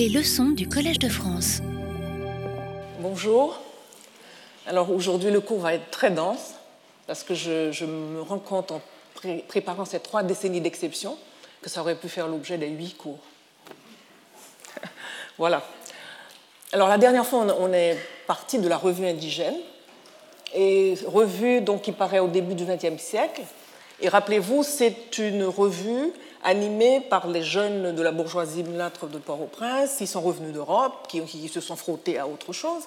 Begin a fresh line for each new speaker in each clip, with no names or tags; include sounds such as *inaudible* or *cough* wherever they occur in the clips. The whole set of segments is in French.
Les leçons du Collège de France.
Bonjour. Alors aujourd'hui, le cours va être très dense parce que je, me rends compte en préparant ces trois décennies d'exception que ça aurait pu faire l'objet des huit cours. *laughs* voilà. Alors la dernière fois, on est parti de la revue indigène, et revue donc, qui paraît au début du XXe siècle. Et rappelez-vous, c'est une revue animés par les jeunes de la bourgeoisie mulâtre de Port-au-Prince, qui sont revenus d'Europe, qui, se sont frottés à autre chose,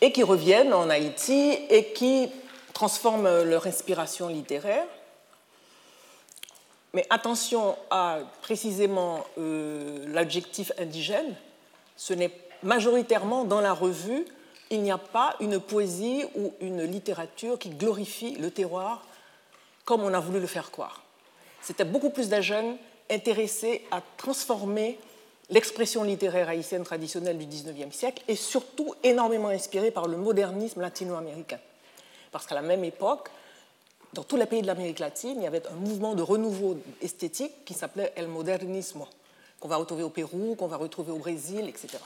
et qui reviennent en Haïti et qui transforment leur inspiration littéraire. Mais attention à précisément euh, l'adjectif indigène, ce n'est majoritairement dans la revue, il n'y a pas une poésie ou une littérature qui glorifie le terroir comme on a voulu le faire croire. C'était beaucoup plus de jeunes intéressés à transformer l'expression littéraire haïtienne traditionnelle du XIXe siècle et surtout énormément inspirés par le modernisme latino-américain. Parce qu'à la même époque, dans tous les pays de l'Amérique latine, il y avait un mouvement de renouveau esthétique qui s'appelait El Modernismo, qu'on va retrouver au Pérou, qu'on va retrouver au Brésil, etc.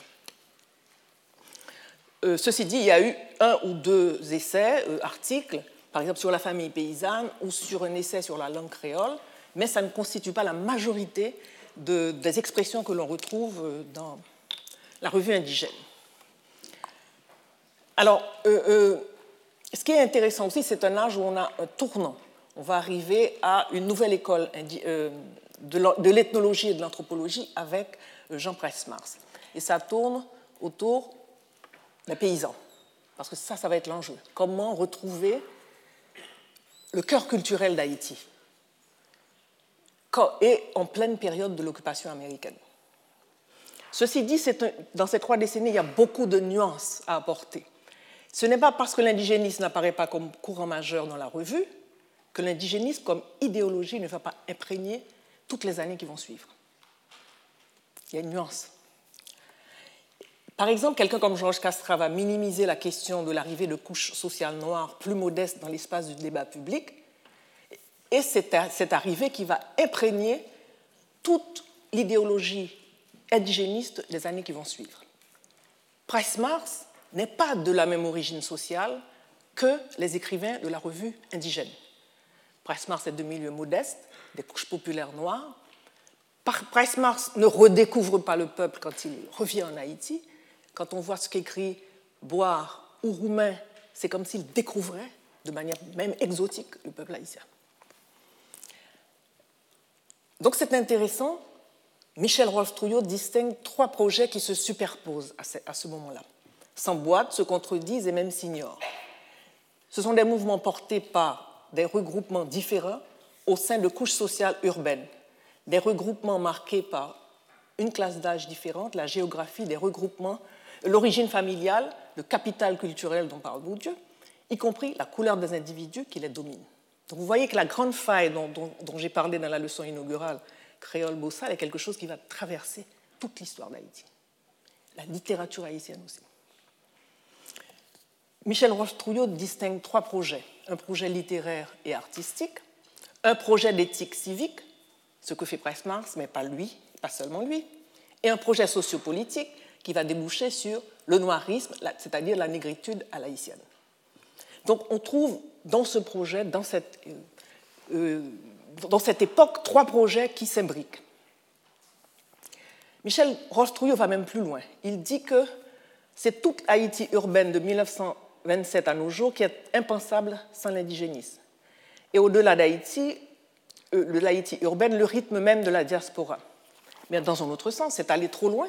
Euh, ceci dit, il y a eu un ou deux essais, euh, articles, par exemple sur la famille paysanne ou sur un essai sur la langue créole, mais ça ne constitue pas la majorité des expressions que l'on retrouve euh, dans la revue indigène. Alors, euh, euh, ce qui est intéressant aussi, c'est un âge où on a un tournant. On va arriver à une nouvelle école de l'ethnologie et de l'anthropologie avec Jean Price-Mars. Et ça tourne autour des paysans. Parce que ça, ça va être l'enjeu. Comment retrouver le cœur culturel d'Haïti? Et en pleine période de l'occupation américaine. Ceci dit, dans ces trois décennies, il y a beaucoup de nuances à apporter. Ce n'est pas parce que l'indigénisme n'apparaît pas comme courant majeur dans la revue que l'indigénisme comme idéologie ne va pas imprégner toutes les années qui vont suivre. Il y a une nuance. Par exemple, quelqu'un comme Georges Castra va minimiser la question de l'arrivée de couches sociales noires plus modestes dans l'espace du débat public, et c'est cette arrivée qui va imprégner toute l'idéologie indigéniste des années qui vont suivre. Price-Mars n'est pas de la même origine sociale que les écrivains de la revue indigène. Price-Mars est de milieux modestes, des couches populaires noires. Price-Mars ne redécouvre pas le peuple quand il revient en Haïti. Quand on voit ce qu'écrit Boire ou Roumain, c'est comme s'il découvrait de manière même exotique le peuple haïtien. Donc c'est intéressant. Michel Rolf-Trouillot distingue trois projets qui se superposent à ce, moment-là, s'emboîtent, se contredisent et même s'ignorent. Ce sont des mouvements portés par des regroupements différents au sein de couches sociales urbaines, des regroupements marqués par une classe d'âge différente, la géographie des regroupements, l'origine familiale, le capital culturel dont parle Bourdieu, y compris la couleur des individus qui les dominent vous voyez que la grande faille dont, j'ai parlé dans la leçon inaugurale, créole-bossal, est quelque chose qui va traverser toute l'histoire d'Haïti. La littérature haïtienne aussi. Michel Roche-Trouillot distingue trois projets. Un projet littéraire et artistique, un projet d'éthique civique, ce que fait Price-Mars, mais pas lui, pas seulement lui, et un projet sociopolitique qui va déboucher sur le noirisme, c'est-à-dire la négritude à l'haïtienne. Donc on trouve dans ce projet, dans cette, euh, euh, dans cette époque, trois projets qui s'imbriquent. Michel Roche-Trouillot va même plus loin. Il dit que c'est toute Haïti urbaine de 1927 à nos jours qui est impensable sans l'indigénisme. Et au-delà d'Haïti, euh, l'Haïti urbaine, le rythme même de la diaspora. Mais dans un autre sens, c'est aller trop loin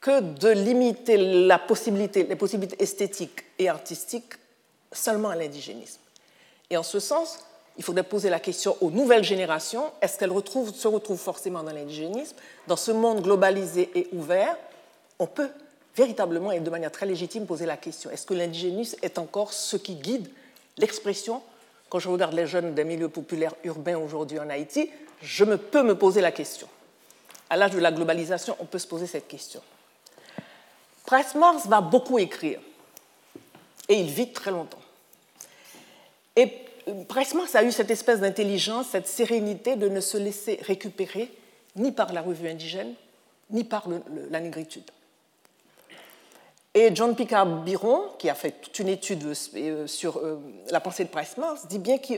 que de limiter les possibilités esthétiques et artistiques seulement à l'indigénisme. Et en ce sens, il faudrait poser la question aux nouvelles générations, est-ce qu'elles se retrouvent forcément dans l'indigénisme Dans ce monde globalisé et ouvert, on peut véritablement et de manière très légitime poser la question, est-ce que l'indigénisme est encore ce qui guide l'expression? Quand je regarde les jeunes des milieux populaires urbains aujourd'hui en Haïti, je peux me poser la question. À l'âge de la globalisation, on peut se poser cette question. Price Mars va beaucoup écrire et il vit très longtemps. Et Price-Mars a eu cette espèce d'intelligence, cette sérénité de ne se laisser récupérer ni par la revue indigène, ni par la négritude. Et John Picard Biron, qui a fait toute une étude euh, sur euh, la pensée de Price Mars, dit bien que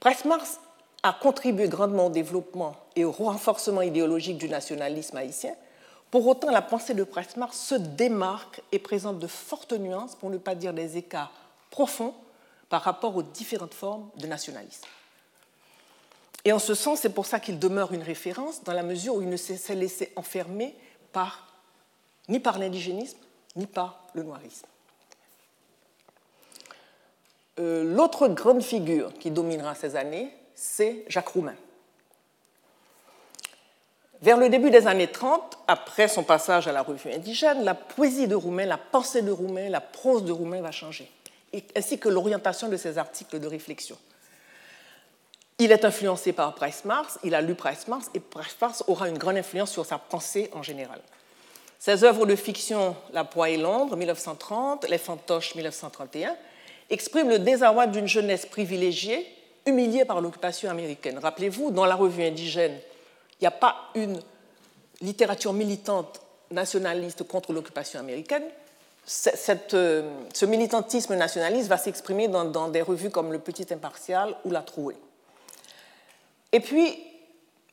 Price Mars a contribué grandement au développement et au renforcement idéologique du nationalisme haïtien. Pour autant, la pensée de Price Mars se démarque et présente de fortes nuances, pour ne pas dire des écarts profonds, par rapport aux différentes formes de nationalisme. Et en ce sens, c'est pour ça qu'il demeure une référence, dans la mesure où il ne s'est laissé enfermer ni par l'indigénisme, ni par le noirisme. Euh, l'autre grande figure qui dominera ces années, c'est Jacques Roumain. Vers le début des années 30, après son passage à la revue indigène, la poésie de Roumain, la pensée de Roumain, la prose de Roumain va changer, ainsi que l'orientation de ses articles de réflexion. Il est influencé par Price Mars, il a lu Price Mars, et Price Mars aura une grande influence sur sa pensée en général. Ses œuvres de fiction La Poix et Londres, 1930, Les Fantoches, 1931, expriment le désarroi d'une jeunesse privilégiée, humiliée par l'occupation américaine. Rappelez-vous, dans la revue indigène, n'y a pas une littérature militante nationaliste contre l'occupation américaine. Euh, ce militantisme nationaliste va s'exprimer dans, dans, des revues comme Le Petit Impartial ou La Trouée. Et puis,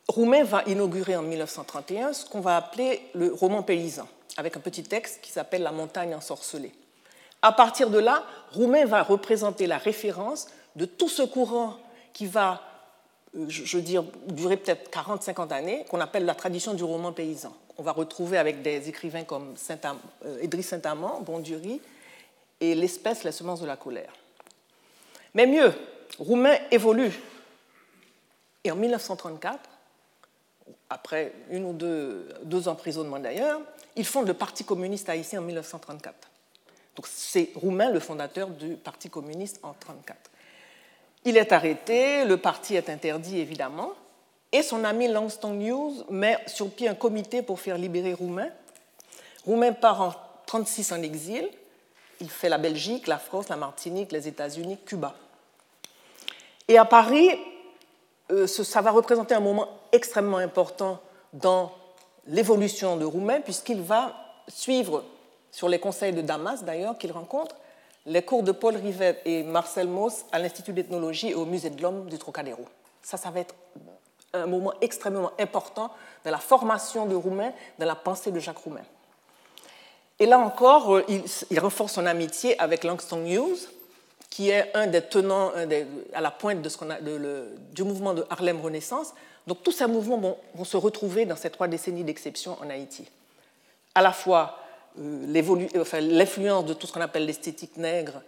Roumain va inaugurer en 1931 ce qu'on va appeler le roman paysan, avec un petit texte qui s'appelle La montagne ensorcelée. À partir de là, Roumain va représenter la référence de tout ce courant qui va, je veux dire, durer peut-être 40-50 années, qu'on appelle la tradition du roman paysan. On va retrouver avec des écrivains comme Saint euh, Saint-Amand, Bondury, et l'espèce, la semence de la colère. Mais mieux, Roumain évolue. Et en 1934, après une ou deux, deux emprisonnements d'ailleurs, il fonde le Parti communiste haïtien en 1934. Donc c'est Roumain le fondateur du Parti communiste en 1934. Il est arrêté, le parti est interdit évidemment, et son ami Langston News met sur pied un comité pour faire libérer Roumain. Roumain part en 1936 en exil, il fait la Belgique, la France, la Martinique, les États-Unis, Cuba. Et à Paris, euh, ça va représenter un moment extrêmement important dans l'évolution de Roumain, puisqu'il va suivre, sur les conseils de Damas d'ailleurs, qu'il rencontre, les cours de Paul Rivet et Marcel Mauss à l'Institut d'ethnologie et au Musée de l'Homme du Trocadéro. Ça, ça va être un moment extrêmement important dans la formation de Roumain, dans la pensée de Jacques Roumain. Et là encore, euh, il, renforce son amitié avec Langston Hughes, qui est un des tenants à la pointe de ce a, du mouvement de Harlem Renaissance. Donc tous ces mouvements vont, se retrouver dans ces trois décennies d'exception en Haïti. À la fois l'influence de tout ce qu'on appelle l'esthétique nègre,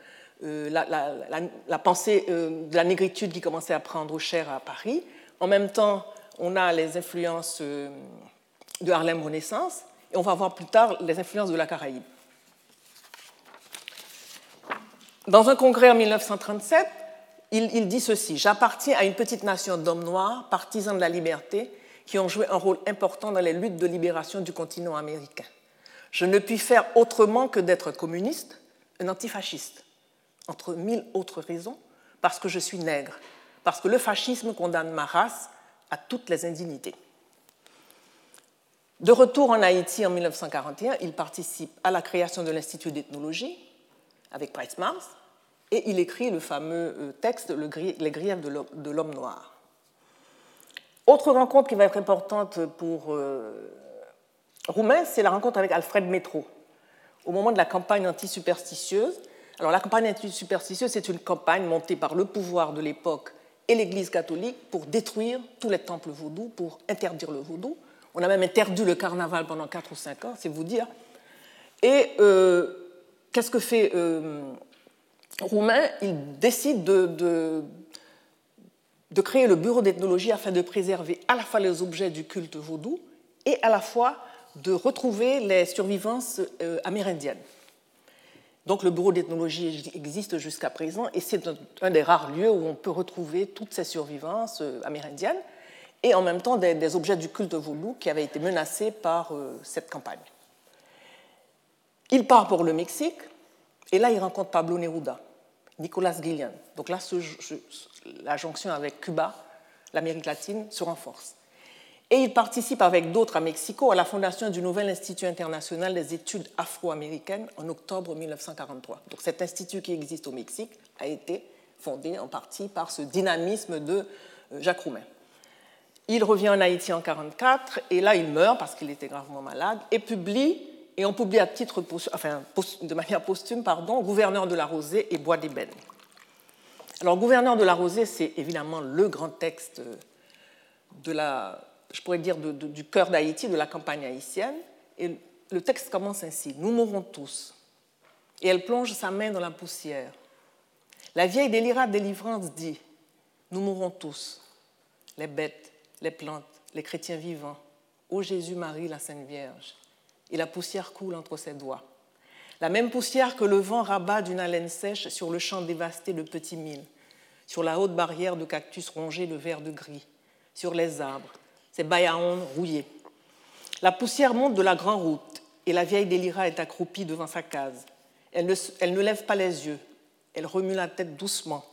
euh, la, pensée euh, de la négritude qui commençait à prendre cher à Paris. En même temps, on a les influences de Harlem Renaissance, et on va voir plus tard les influences de la Caraïbe. Dans un congrès en 1937, il, dit ceci J'appartiens à une petite nation d'hommes noirs, partisans de la liberté, qui ont joué un rôle important dans les luttes de libération du continent américain. Je ne puis faire autrement que d'être communiste, un antifasciste, entre mille autres raisons, parce que je suis nègre, parce que le fascisme condamne ma race à toutes les indignités. De retour en Haïti en 1941, il participe à la création de l'Institut d'ethnologie, avec Price Mars, et il écrit le fameux euh, texte Les griefs de l'homme noir. Autre rencontre qui va être importante pour euh, Roumain, c'est la rencontre avec Alfred Métro, au moment de la campagne anti-superstitieuse. Alors la campagne anti-superstitieuse, c'est une campagne montée par le pouvoir de l'époque et l'Église catholique pour détruire tous les temples vaudous, pour interdire le vaudou. On a même interdit le carnaval pendant 4 ou 5 ans, c'est vous dire. Et euh, qu'est-ce que fait euh, Roumain? Il décide de, de, créer le bureau d'ethnologie afin de préserver à la fois les objets du culte vaudou et à la fois de retrouver les survivances euh, amérindiennes. Donc le bureau d'ethnologie existe jusqu'à présent et c'est un, des rares lieux où on peut retrouver toutes ces survivances euh, amérindiennes et en même temps des, objets du culte vaudou qui avaient été menacés par cette campagne. Il part pour le Mexique et là, il rencontre Pablo Neruda, Nicolas Guillen. Donc là, la jonction avec Cuba, l'Amérique latine, se renforce. Et il participe avec d'autres à Mexico à la fondation du nouvel Institut international des études afro-américaines en octobre 1943. Donc cet institut qui existe au Mexique a été fondé en partie par ce dynamisme de euh, Jacques Roumain. Il revient en Haïti en 1944 et là il meurt parce qu'il était gravement malade et publie, et on publie à titre, enfin, de manière posthume, pardon, Gouverneur de la Rosée et Bois d'ébène. Alors, Gouverneur de la Rosée, c'est évidemment le grand texte de la, je pourrais dire, du cœur d'Haïti, de la campagne haïtienne. Et le texte commence ainsi Nous mourrons tous. Et elle plonge sa main dans la poussière. La vieille délira délivrance dit Nous mourrons tous, les bêtes, les plantes, les chrétiens vivants. Ô Jésus-Marie, la Sainte Vierge. Et la poussière coule entre ses doigts. La même poussière que le vent rabat d'une haleine sèche sur le champ dévasté de petits mille, sur la haute barrière de cactus rongés de vert de gris, sur les arbres, ces bayaons rouillés. La poussière monte de la grande route et la vieille Délira est accroupie devant sa case. Elle ne, elle ne lève pas les yeux, elle remue la tête doucement.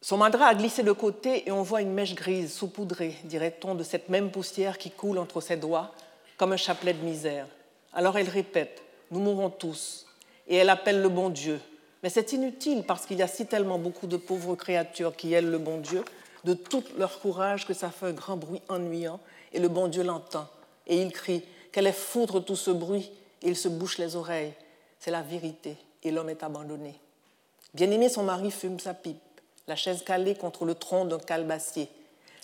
Son mandra a glissé de côté et on voit une mèche grise saupoudrée, dirait-on, de cette même poussière qui coule entre ses doigts comme un chapelet de misère. Alors elle répète Nous mourrons tous. Et elle appelle le bon Dieu. Mais c'est inutile parce qu'il y a si tellement beaucoup de pauvres créatures qui aiment le bon Dieu, de tout leur courage que ça fait un grand bruit ennuyant, et le bon Dieu l'entend. Et il crie Qu'elle est foutre tout ce bruit Et il se bouche les oreilles. C'est la vérité, et l'homme est abandonné. Bien-aimé, son mari fume sa pipe la chaise calée contre le tronc d'un calebassier.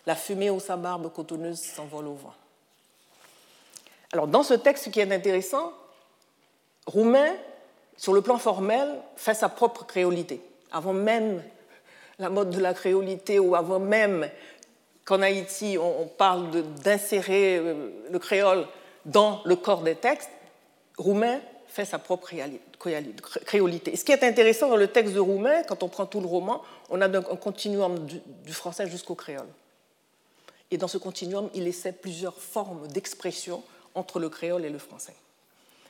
La fumée ou sa barbe cotonneuse s'envole au vent. Alors, dans ce texte, qui est intéressant, Roumain, sur le plan formel, fait sa propre créolité. Avant même la mode de la créolité ou avant même qu'en Haïti, on, parle d'insérer euh, le créole dans le corps des textes, Roumain fait sa propre créolité. Et ce qui est intéressant dans le texte de Roumain, quand on prend tout le roman, on a un continuum du, français jusqu'au créole. Et dans ce continuum, il essaie plusieurs formes d'expression entre le créole et le français.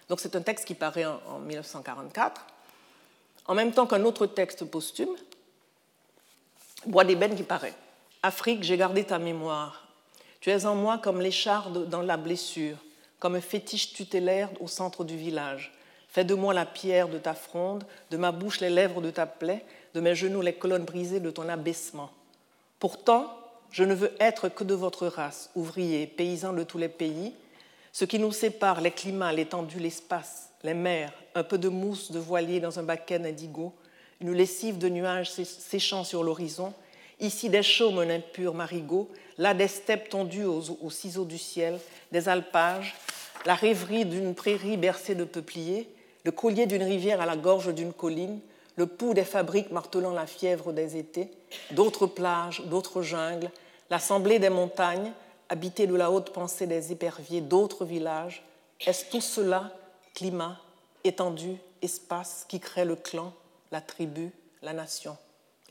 Donc c'est un texte qui paraît en, en 1944, en même temps qu'un autre texte posthume, Bois d'ébène qui paraît. Afrique, j'ai gardé ta mémoire. Tu es en moi comme l'écharde dans la blessure, comme un fétiche tutélaire au centre du village. Fais de moi la pierre de ta fronde, de ma bouche les lèvres de ta plaie, de mes genoux les colonnes brisées de ton abaissement. Pourtant, je ne veux être que de votre race, ouvriers, paysans de tous les pays. Ce qui nous sépare, les climats, l'étendue, l'espace, les mers, un peu de mousse de voilier dans un baquet indigo, une lessive de nuages séchant sur l'horizon, ici des chaumes un impur marigot, là des steppes tondues aux ciseaux du ciel, des alpages, la rêverie d'une prairie bercée de peupliers, le collier d'une rivière à la gorge d'une colline, le pouls des fabriques martelant la fièvre des étés, d'autres plages, d'autres jungles, l'assemblée des montagnes, habitées de la haute pensée des éperviers, d'autres villages. Est-ce tout cela, climat, étendue, espace, qui crée le clan, la tribu, la nation,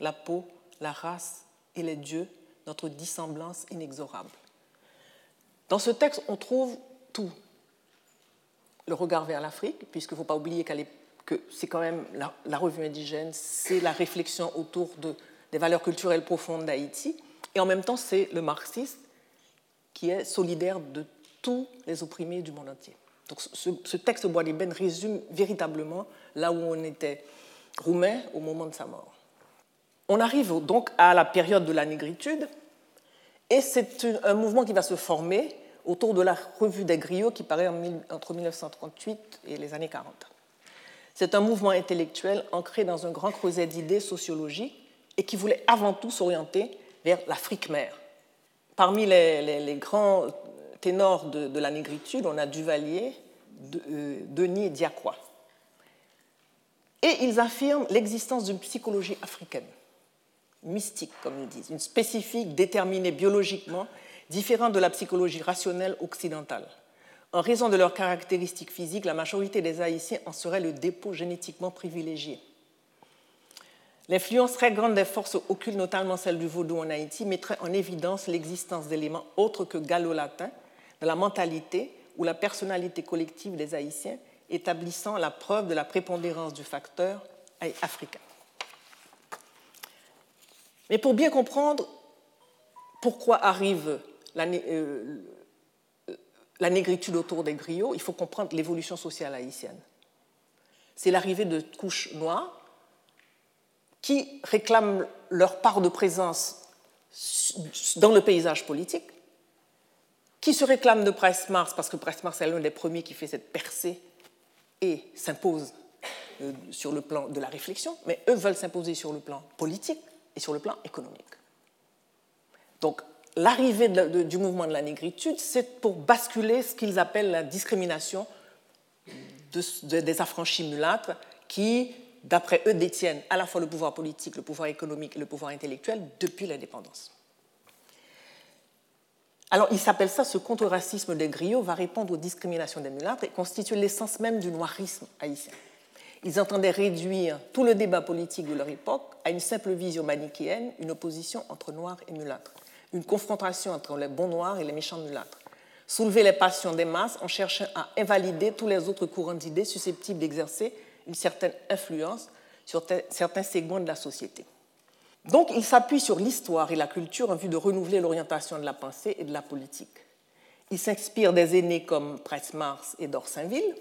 la peau, la race et les dieux, notre dissemblance inexorable. Dans ce texte, on trouve tout, le regard vers l'Afrique, puisqu'il ne faut pas oublier que c'est quand même la, revue indigène, c'est la réflexion autour de, des valeurs culturelles profondes d'Haïti, et en même temps c'est le marxiste qui est solidaire de tous les opprimés du monde entier. Donc ce, texte Bois d'ébène résume véritablement là où on était roumain au moment de sa mort. On arrive donc à la période de la négritude, et c'est un mouvement qui va se former autour de la revue des griots qui paraît entre 1938 et les années 40. C'est un mouvement intellectuel ancré dans un grand creuset d'idées sociologiques et qui voulait avant tout s'orienter vers l'Afrique mère. Parmi les, grands ténors de, la négritude, on a Duvalier, euh, Denis et Diacroix. Et ils affirment l'existence d'une psychologie africaine, mystique comme ils disent, une spécifique déterminée biologiquement différents de la psychologie rationnelle occidentale. En raison de leurs caractéristiques physiques, la majorité des Haïtiens en serait le dépôt génétiquement privilégié. L'influence très grande des forces occultes, notamment celle du vaudou en Haïti, mettrait en évidence l'existence d'éléments autres que gallo-latins dans la mentalité ou la personnalité collective des Haïtiens, établissant la preuve de la prépondérance du facteur africain. Mais pour bien comprendre pourquoi arrive la, euh, la négritude autour des griots, il faut comprendre l'évolution sociale haïtienne. C'est l'arrivée de couches noires qui réclament leur part de présence dans le paysage politique, qui se réclament de Presse-Mars, parce que Presse-Mars est l'un des premiers qui fait cette percée et s'impose euh, sur le plan de la réflexion, mais eux veulent s'imposer sur le plan politique et sur le plan économique. Donc l'arrivée du mouvement de la négritude, c'est pour basculer ce qu'ils appellent la discrimination des affranchis mulâtres qui, d'après eux, détiennent à la fois le pouvoir politique, le pouvoir économique et le pouvoir intellectuel depuis l'indépendance. Alors, il s'appelle ça ce contre-racisme des griots va répondre aux discriminations des mulâtres et constitue l'essence même du noirisme haïtien. Ils entendaient réduire tout le débat politique de leur époque à une simple vision manichéenne, une opposition entre noirs et mulâtres, une confrontation entre les bons noirs et les méchants mulâtres. Soulever les passions des masses en cherchant à invalider tous les autres courants d'idées susceptibles d'exercer une certaine influence sur certains segments de la société. Donc, il s'appuie sur l'histoire et la culture en vue de renouveler l'orientation de la pensée et de la politique. Il s'inspire des aînés comme Presse-Mars et d'Orsainville,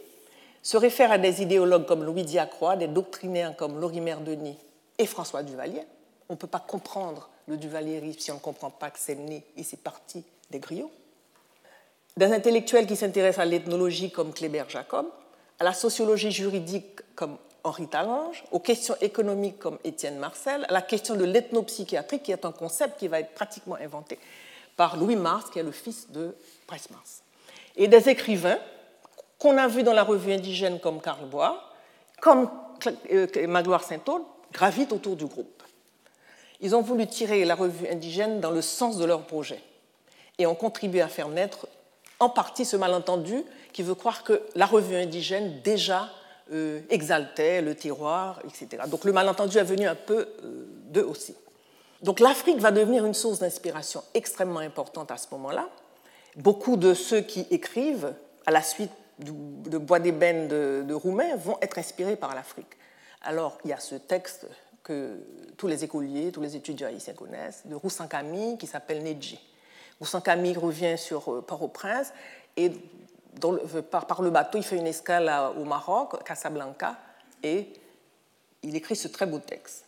se réfère à des idéologues comme Louis Diacroix, des doctrinaires comme Lorimer Denis et François Duvalier. On ne peut pas comprendre le duvalierisme si on ne comprend pas que c'est né et c'est parti des griots. Des intellectuels qui s'intéressent à l'ethnologie comme Kléber Jacob, à la sociologie juridique comme Henri Talange, aux questions économiques comme Étienne Marcel, à la question de l'ethnopsychiatrie, qui est un concept qui va être pratiquement inventé par Louis Mars, qui est le fils de Price Mars. Et des écrivains qu'on a vus dans la revue indigène comme Karl Bois, comme euh, Magloire Saint-Aude, gravitent autour du groupe. Ils ont voulu tirer la revue indigène dans le sens de leur projet et ont contribué à faire naître en partie ce malentendu qui veut croire que la revue indigène déjà euh, exaltait le terroir, etc. Donc le malentendu est venu un peu euh, d'eux aussi. Donc l'Afrique va devenir une source d'inspiration extrêmement importante à ce moment-là. Beaucoup de ceux qui écrivent, à la suite de Bois d'ébène de, Roumain, vont être inspirés par l'Afrique. Alors il y a ce texte que tous les écoliers, tous les étudiants haïtiens connaissent, de Roussan Camille, qui s'appelle Nedji. Roussan Camille revient sur euh, Port-au-Prince et par, le bateau, il fait une escale au Maroc, Casablanca, et il écrit ce très beau texte.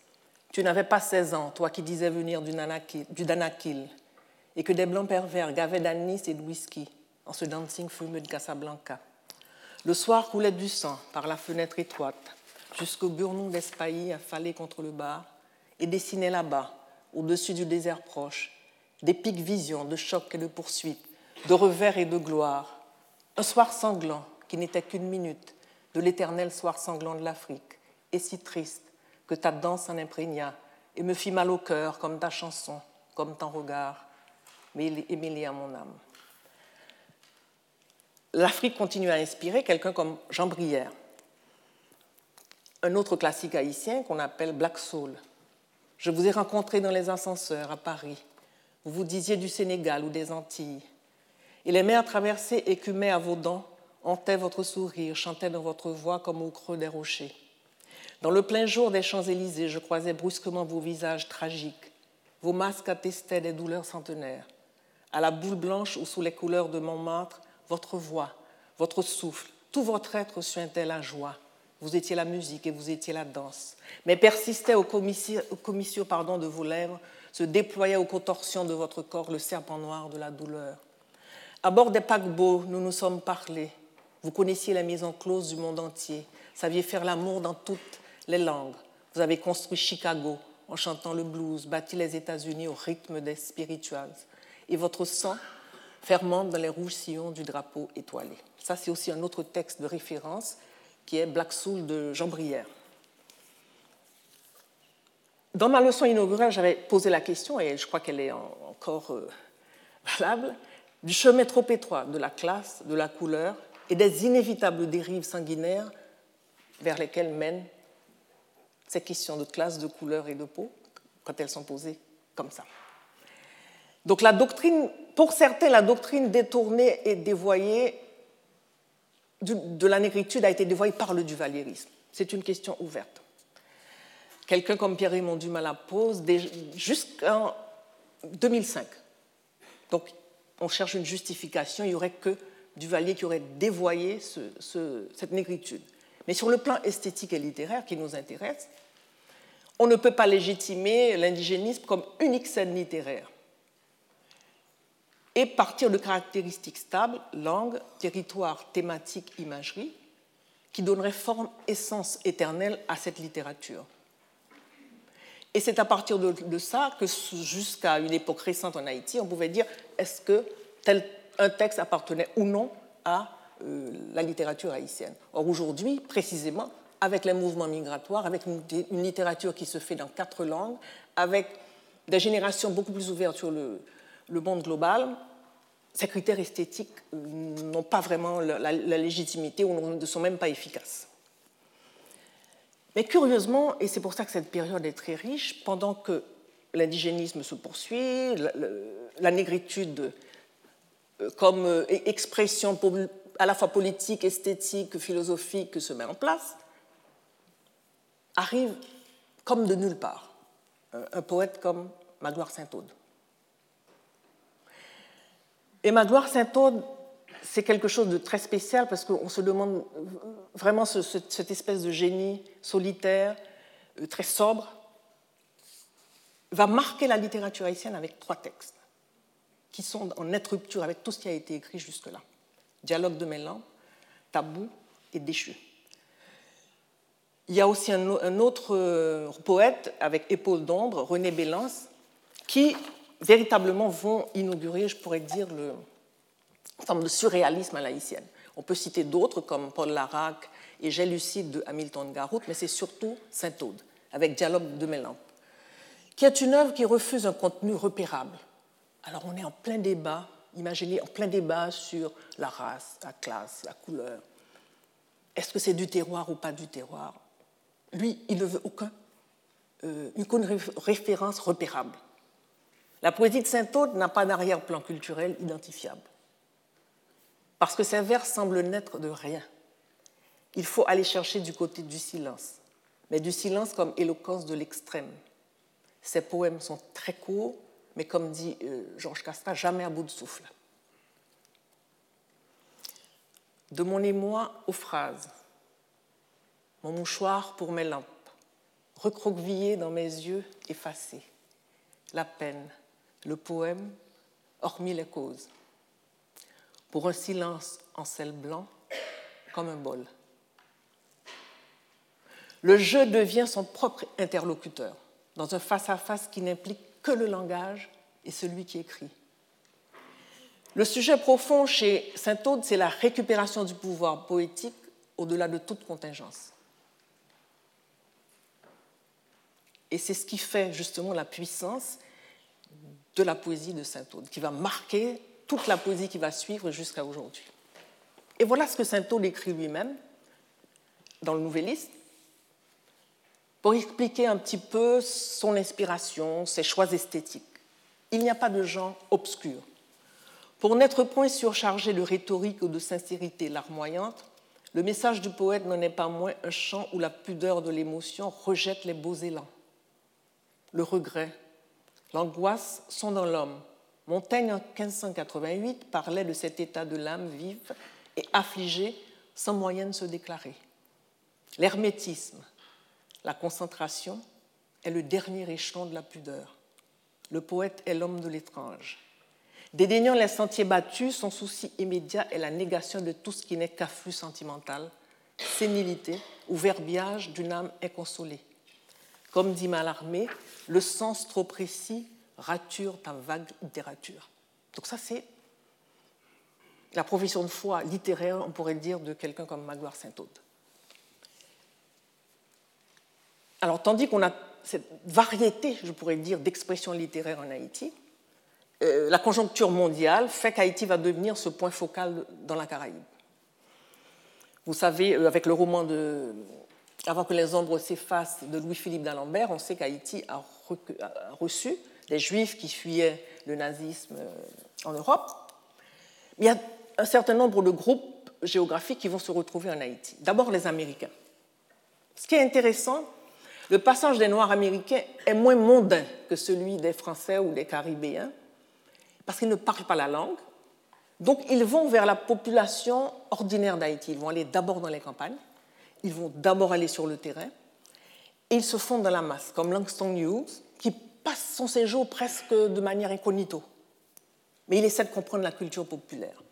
Tu n'avais pas 16 ans, toi qui disais venir du, Danakil, et que des blancs pervers gavaient d'anis et de whisky en ce dancing fumeux de Casablanca. Le soir coulait du sang par la fenêtre étroite, jusqu'au burnou d'Espailly affalé contre le bar, et dessinait là-bas, au-dessus du désert proche, d'épiques visions de chocs et de poursuites, de revers et de gloire, un soir sanglant qui n'était qu'une minute de l'éternel soir sanglant de l'Afrique, et si triste que ta danse en imprégna et me fit mal au cœur comme ta chanson, comme ton regard, mais il à mon âme. L'Afrique continue à inspirer quelqu'un comme Jean Brière, un autre classique haïtien qu'on appelle Black Soul. Je vous ai rencontré dans les ascenseurs à Paris. Vous vous disiez du Sénégal ou des Antilles. Et les mers traversées écumaient à vos dents, hantaient votre sourire, chantaient dans votre voix comme au creux des rochers. Dans le plein jour des Champs-Élysées, je croisais brusquement vos visages tragiques. Vos masques attestaient des douleurs centenaires. À la boule blanche ou sous les couleurs de Montmartre, votre voix, votre souffle, tout votre être suintait la joie. Vous étiez la musique et vous étiez la danse. Mais persistait aux commissures, de vos lèvres, se déployait aux contorsions de votre corps le serpent noir de la douleur. À bord des paquebots, nous nous sommes parlé. Vous connaissiez la maison close du monde entier, saviez faire l'amour dans toutes les langues. Vous avez construit Chicago en chantant le blues, bâti les États-Unis au rythme des spirituals. Et votre sang fermente dans les rouges sillons du drapeau étoilé. Ça, c'est aussi un autre texte de référence qui est Black Soul de Jean Brière. Dans ma leçon inaugurale, j'avais posé la question, et je crois qu'elle est encore euh, valable, du chemin trop étroit de la classe, de la couleur et des inévitables dérives sanguinaires vers lesquelles mènent ces questions de classe, de couleur et de peau quand elles sont posées comme ça. Donc la doctrine, pour certains, la doctrine détournée et dévoyée de la négritude a été dévoyée par le duvalierisme. C'est une question ouverte. Quelqu'un comme Pierre-Raymond Dumas la pose jusqu'en 2005. Donc on cherche une justification, il n'y aurait que Duvalier qui aurait dévoyé cette négritude. Mais sur le plan esthétique et littéraire qui nous intéresse, on ne peut pas légitimer l'indigénisme comme unique scène littéraire et partir de caractéristiques stables, langue, territoire, thématique, imagerie, qui donneraient forme, essence éternelle à cette littérature. Et c'est à partir de, ça que jusqu'à une époque récente en Haïti, on pouvait dire est-ce que tel, un texte appartenait ou non à euh, la littérature haïtienne? Or aujourd'hui, précisément, avec les mouvements migratoires, avec une, littérature qui se fait dans quatre langues, avec des générations beaucoup plus ouvertes sur le, monde global, ces critères esthétiques euh, n'ont pas vraiment la, légitimité ou ne sont même pas efficaces. Mais curieusement, et c'est pour ça que cette période est très riche, pendant que l'indigénisme se poursuit, la, négritude euh, comme euh, expression à la fois politique, esthétique, philosophique se met en place, arrive comme de nulle part un poète comme Magloire Saint-Aude. Et Magloire Saint-Aude, c'est quelque chose de très spécial parce qu'on se demande vraiment cette espèce de génie solitaire, euh, très sobre, va marquer la littérature haïtienne avec trois textes qui sont en nette rupture avec tout ce qui a été écrit jusque-là. Dialogue de Mélan, Tabou et Déchu. Il y a aussi un autre euh, poète avec Épaule d'ombre, René Bélance, qui véritablement vont inaugurer, je pourrais dire, le, une forme de surréalisme à l'haïtienne. On peut citer d'autres comme Paul Larac et J'ai de Hamilton Garout, mais c'est surtout Saint-Aude, avec Dialogue de Mélan, qui est une œuvre qui refuse un contenu repérable. Alors on est en plein débat, imaginez, en plein débat sur la race, la classe, la couleur. Est-ce que c'est du terroir ou pas du terroir? Lui, il ne veut aucun, euh, aucune référence repérable. La poésie de Saint-Aude n'a pas d'arrière-plan culturel identifiable, parce que ses vers semblent naître de rien. Il faut aller chercher du côté du silence, mais du silence comme éloquence de l'extrême. Ses poèmes sont très courts, mais comme dit euh, Georges Castra, jamais à bout de souffle. De mon émoi aux phrases, mon mouchoir pour mes lampes, recroquevillé dans mes yeux effacés, la peine, le poème, hormis les causes, pour un silence en sel blanc comme un bol. Le jeu devient son propre interlocuteur dans un face-à-face qui n'implique que le langage et celui qui écrit. Le sujet profond chez Saint-Aude, c'est la récupération du pouvoir poétique au-delà de toute contingence. Et c'est ce qui fait justement la puissance de la poésie de Saint-Aude, qui va marquer toute la poésie qui va suivre jusqu'à aujourd'hui. Et voilà ce que Saint-Aude écrit lui-même dans le Nouvelliste, pour expliquer un petit peu son inspiration, ses choix esthétiques. Il n'y a pas de genre obscur. Pour n'être point surchargé de rhétorique ou de sincérité larmoyante, le message du poète n'en est pas moins un chant où la pudeur de l'émotion rejette les beaux élans, le regret, L'angoisse sont dans l'homme. Montaigne, en 1588, parlait de cet état de l'âme vive et affligée, sans moyen de se déclarer. L'hermétisme, la concentration, est le dernier échelon de la pudeur. Le poète est l'homme de l'étrange. Dédaignant les sentiers battus, son souci immédiat est la négation de tout ce qui n'est qu'afflux sentimental, sénilité ou verbiage d'une âme inconsolée. Comme dit Mallarmé, le sens trop précis rature ta vague littérature. Donc ça, c'est la profession de foi littéraire, on pourrait dire, de quelqu'un comme Magloire Saint-Aude. Alors, tandis qu'on a cette variété, je pourrais dire, d'expressions littéraires en Haïti, euh, la conjoncture mondiale fait qu'Haïti va devenir ce point focal dans la Caraïbe. Vous savez, euh, avec le roman de avant que les ombres s'effacent de Louis-Philippe d'Alembert, on sait qu'Haïti a reçu des juifs qui fuyaient le nazisme euh, en Europe. Il y a un certain nombre de groupes géographiques qui vont se retrouver en Haïti. D'abord les Américains. Ce qui est intéressant, le passage des Noirs américains est moins mondain que celui des Français ou des Caribéens, parce qu'ils ne parlent pas la langue, Donc ils vont vers la population ordinaire d'Haïti. Ils vont aller d'abord dans les campagnes, ils vont d'abord aller sur le terrain, et ils se font dans la masse, comme Langston Hughes, qui passe son séjour presque de manière incognito. Mais il essaie de comprendre la culture populaire.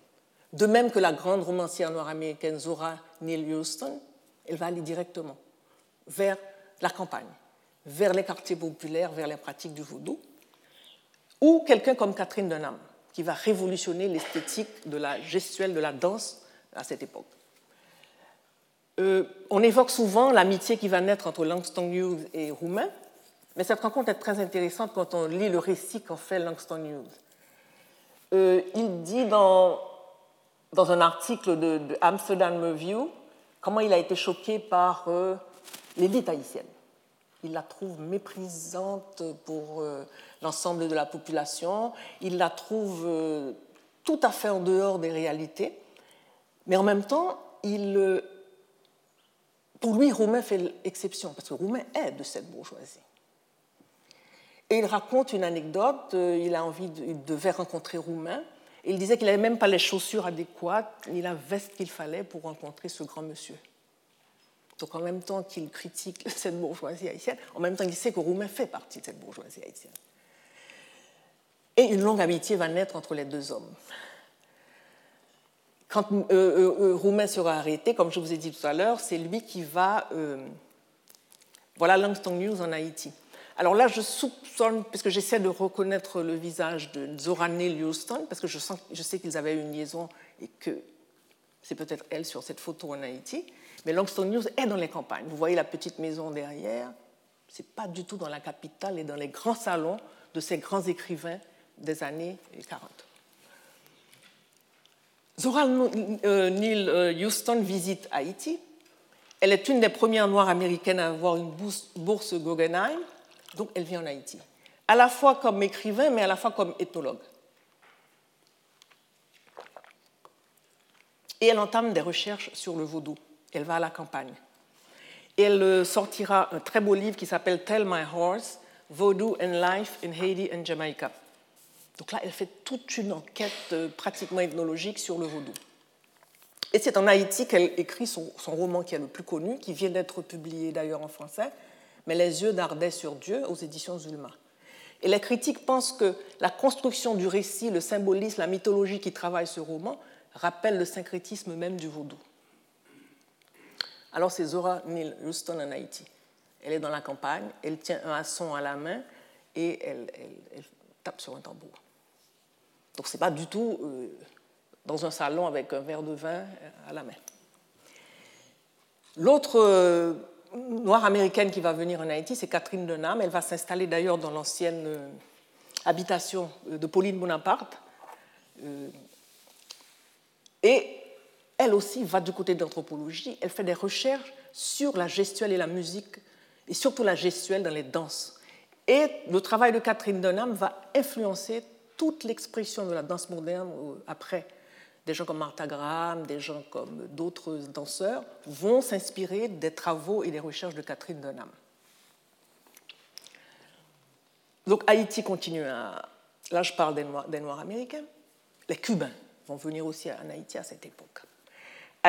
De même que la grande romancière noire américaine Zora Neale Houston, elle va aller directement vers la campagne, vers les quartiers populaires, vers les pratiques du vaudou. Ou quelqu'un comme Catherine Dunham, qui va révolutionner l'esthétique de la gestuelle de la danse à cette époque. Euh, on évoque souvent l'amitié qui va naître entre Langston Hughes et Roumain, mais cette rencontre est très intéressante quand on lit le récit qu'en fait Langston Hughes. Euh, il dit dans, dans un article de, Amsterdam Review comment il a été choqué par euh, l'élite haïtienne. Il la trouve méprisante pour euh, l'ensemble de la population, il la trouve euh, tout à fait en dehors des réalités, mais en même temps, il, pour lui, Roumain fait l'exception, parce que Roumain est de cette bourgeoisie. Et il raconte une anecdote, il a envie, de, il devait rencontrer Roumain, il disait qu'il n'avait même pas les chaussures adéquates, ni la veste qu'il fallait pour rencontrer ce grand monsieur. Donc en même temps qu'il critique *laughs* cette bourgeoisie haïtienne, en même temps il sait que Roumain fait partie de cette bourgeoisie haïtienne. Et une longue amitié va naître entre les deux hommes. Quand euh, euh, euh, Roumain sera arrêté, comme je vous ai dit tout à l'heure, c'est lui qui va... voilà Langston News en Haïti. Alors là, je soupçonne, puisque j'essaie de reconnaître le visage de Zora Neale Houston, parce que je, sens, je sais qu'ils avaient une liaison et que c'est peut-être elle sur cette photo en Haïti. Mais Langston News est dans les campagnes. Vous voyez la petite maison derrière. Ce n'est pas du tout dans la capitale et dans les grands salons de ces grands écrivains des années 40. Zora euh, Neale euh, Houston visite Haïti. Elle est une des premières noires américaines à avoir une bourse Guggenheim, donc elle vient en Haïti, à la fois comme écrivain, mais à la fois comme ethnologue. Et elle entame des recherches sur le vaudou elle va à la campagne. Et elle euh, sortira un très beau livre qui s'appelle Tell My Horse, Voodoo and Life in Haiti and Jamaica. Donc là, elle fait toute une enquête euh, pratiquement ethnologique sur le vaudou. Et c'est en Haïti qu'elle écrit son, roman qui est le plus connu, qui vient d'être publié d'ailleurs en français, mais Les yeux d'Ardais sur Dieu aux éditions Zulma. Et les critiques pensent que la construction du récit, le symbolisme, la mythologie qui travaille ce roman rappelle le syncrétisme même du vaudou. Alors c'est Zora Neale Houston en Haïti. Elle est dans la campagne, elle tient un haçon à la main et elle, tape sur un tambour. Donc ce n'est pas du tout euh, dans un salon avec un verre de vin à la main. L'autre euh, noire américaine qui va venir en Haïti, c'est Catherine Denham. Elle va s'installer d'ailleurs dans l'ancienne euh, habitation de Pauline Bonaparte. et elle aussi va du côté de l'anthropologie, elle fait des recherches sur la gestuelle et la musique, et surtout la gestuelle dans les danses. Et le travail de Catherine Dunham va influencer toute l'expression de la danse moderne après. Des gens comme Martha Graham, des gens comme d'autres danseurs vont s'inspirer des travaux et des recherches de Catherine Dunham. Donc Haïti continue à... Là, je parle des Noirs, américains. Les Cubains vont venir aussi en Haïti à cette époque.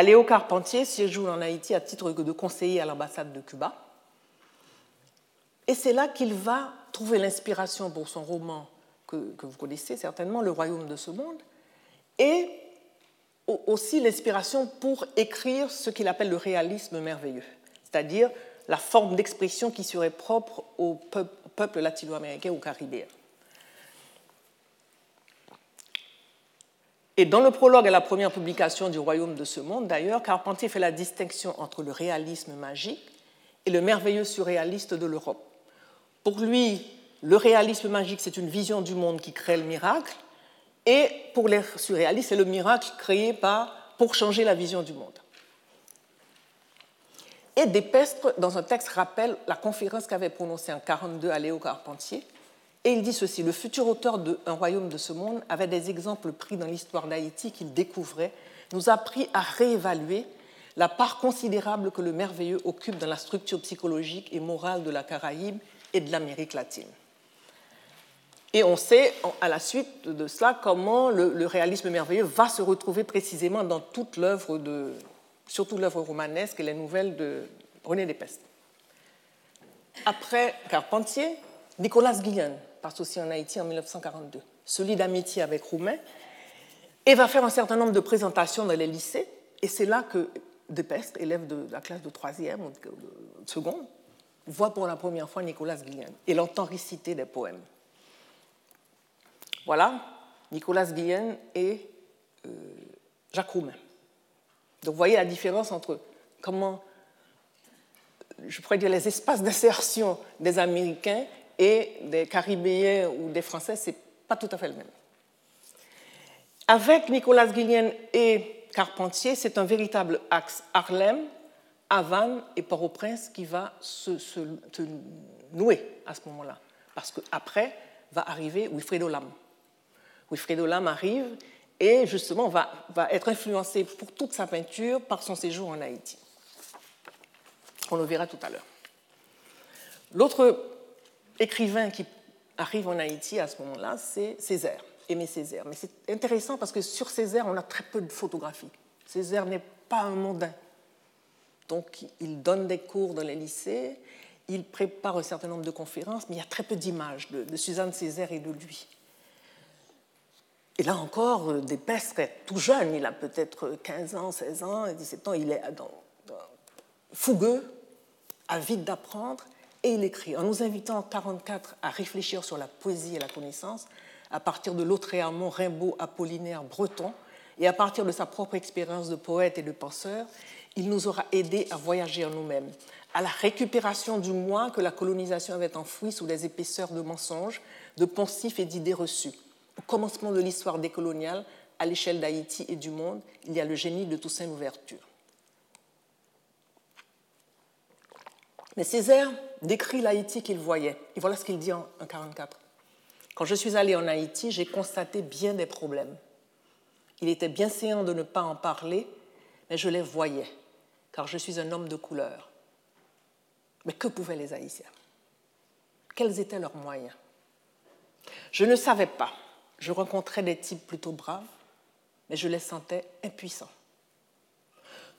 Léo Carpentier séjourne en Haïti à titre de conseiller à l'ambassade de Cuba. Et c'est là qu'il va trouver l'inspiration pour son roman que, vous connaissez certainement, Le royaume de ce monde, et aussi l'inspiration pour écrire ce qu'il appelle le réalisme merveilleux, c'est-à-dire la forme d'expression qui serait propre au peuple latino-américain ou caribéen. Et dans le prologue à la première publication du Royaume de ce monde, d'ailleurs, Carpentier fait la distinction entre le réalisme magique et le merveilleux surréaliste de l'Europe. Pour lui, le réalisme magique, c'est une vision du monde qui crée le miracle, et pour les surréalistes, c'est le miracle créé pour changer la vision du monde. Et Despestre, dans un texte, rappelle la conférence qu'avait prononcée en 1942 à Léo Carpentier, et il dit ceci, le futur auteur de Un royaume de ce monde avait des exemples pris dans l'histoire d'Haïti qu'il découvrait, nous a appris à réévaluer la part considérable que le merveilleux occupe dans la structure psychologique et morale de la Caraïbe et de l'Amérique latine. Et on sait, à la suite de cela, comment le, réalisme merveilleux va se retrouver précisément dans toute l'œuvre de, surtout l'œuvre romanesque et les nouvelles de René Despestes. Après Carpentier, Nicolas Guillen passe aussi en Haïti en 1942, se lie d'amitié avec Roumain et va faire un certain nombre de présentations dans les lycées. Et c'est là que Despestes, élève de la classe de troisième ou de seconde, voit pour la première fois Nicolas Guillen et l'entend réciter des poèmes. Voilà, Nicolas Guillen et euh, Jacques Roumain. Donc vous voyez la différence entre comment, je pourrais dire, les espaces d'insertion des Américains et des Caribéens ou des Français, ce n'est pas tout à fait le même. Avec Nicolas Guillen et Carpentier, c'est un véritable axe Harlem, Havane et Port-au-Prince qui va se, se, nouer à ce moment-là. Parce qu'après va arriver Wilfredo Lam. Wilfredo Lam arrive et justement va, être influencé pour toute sa peinture par son séjour en Haïti. On le verra tout à l'heure. L'autre écrivain qui arrive en Haïti à ce moment-là, c'est Césaire, Aimé Césaire. Mais c'est intéressant parce que sur Césaire, on a très peu de photographies. Césaire n'est pas un mondain. Donc, il donne des cours dans les lycées, il prépare un certain nombre de conférences, mais il y a très peu d'images de Suzanne Césaire et de lui. Et là encore, euh, Despestre est tout jeune, il a peut-être 15 ans, 16 ans, 17 ans, il est fougueux, avide d'apprendre, et il écrit. En nous invitant en 1944 à réfléchir sur la poésie et la connaissance à partir de Lautréamont, Rimbaud, Apollinaire, Breton, et à partir de sa propre expérience de poète et de penseur, il nous aura aidés à voyager en nous-mêmes, à la récupération du moi que la colonisation avait enfoui sous les épaisseurs de mensonges, de poncifs et d'idées reçues au commencement de l'histoire décoloniale, à l'échelle d'Haïti et du monde, il y a le génie de Toussaint Louverture. Mais Césaire décrit l'Haïti qu'il voyait. Et voilà ce qu'il dit en 1944. Quand je suis allé en Haïti, j'ai constaté bien des problèmes. Il était bien séant de ne pas en parler, mais je les voyais, car je suis un homme de couleur. Mais que pouvaient les Haïtiens? Quels étaient leurs moyens? Je ne savais pas je rencontrais des types plutôt braves, mais je les sentais impuissants.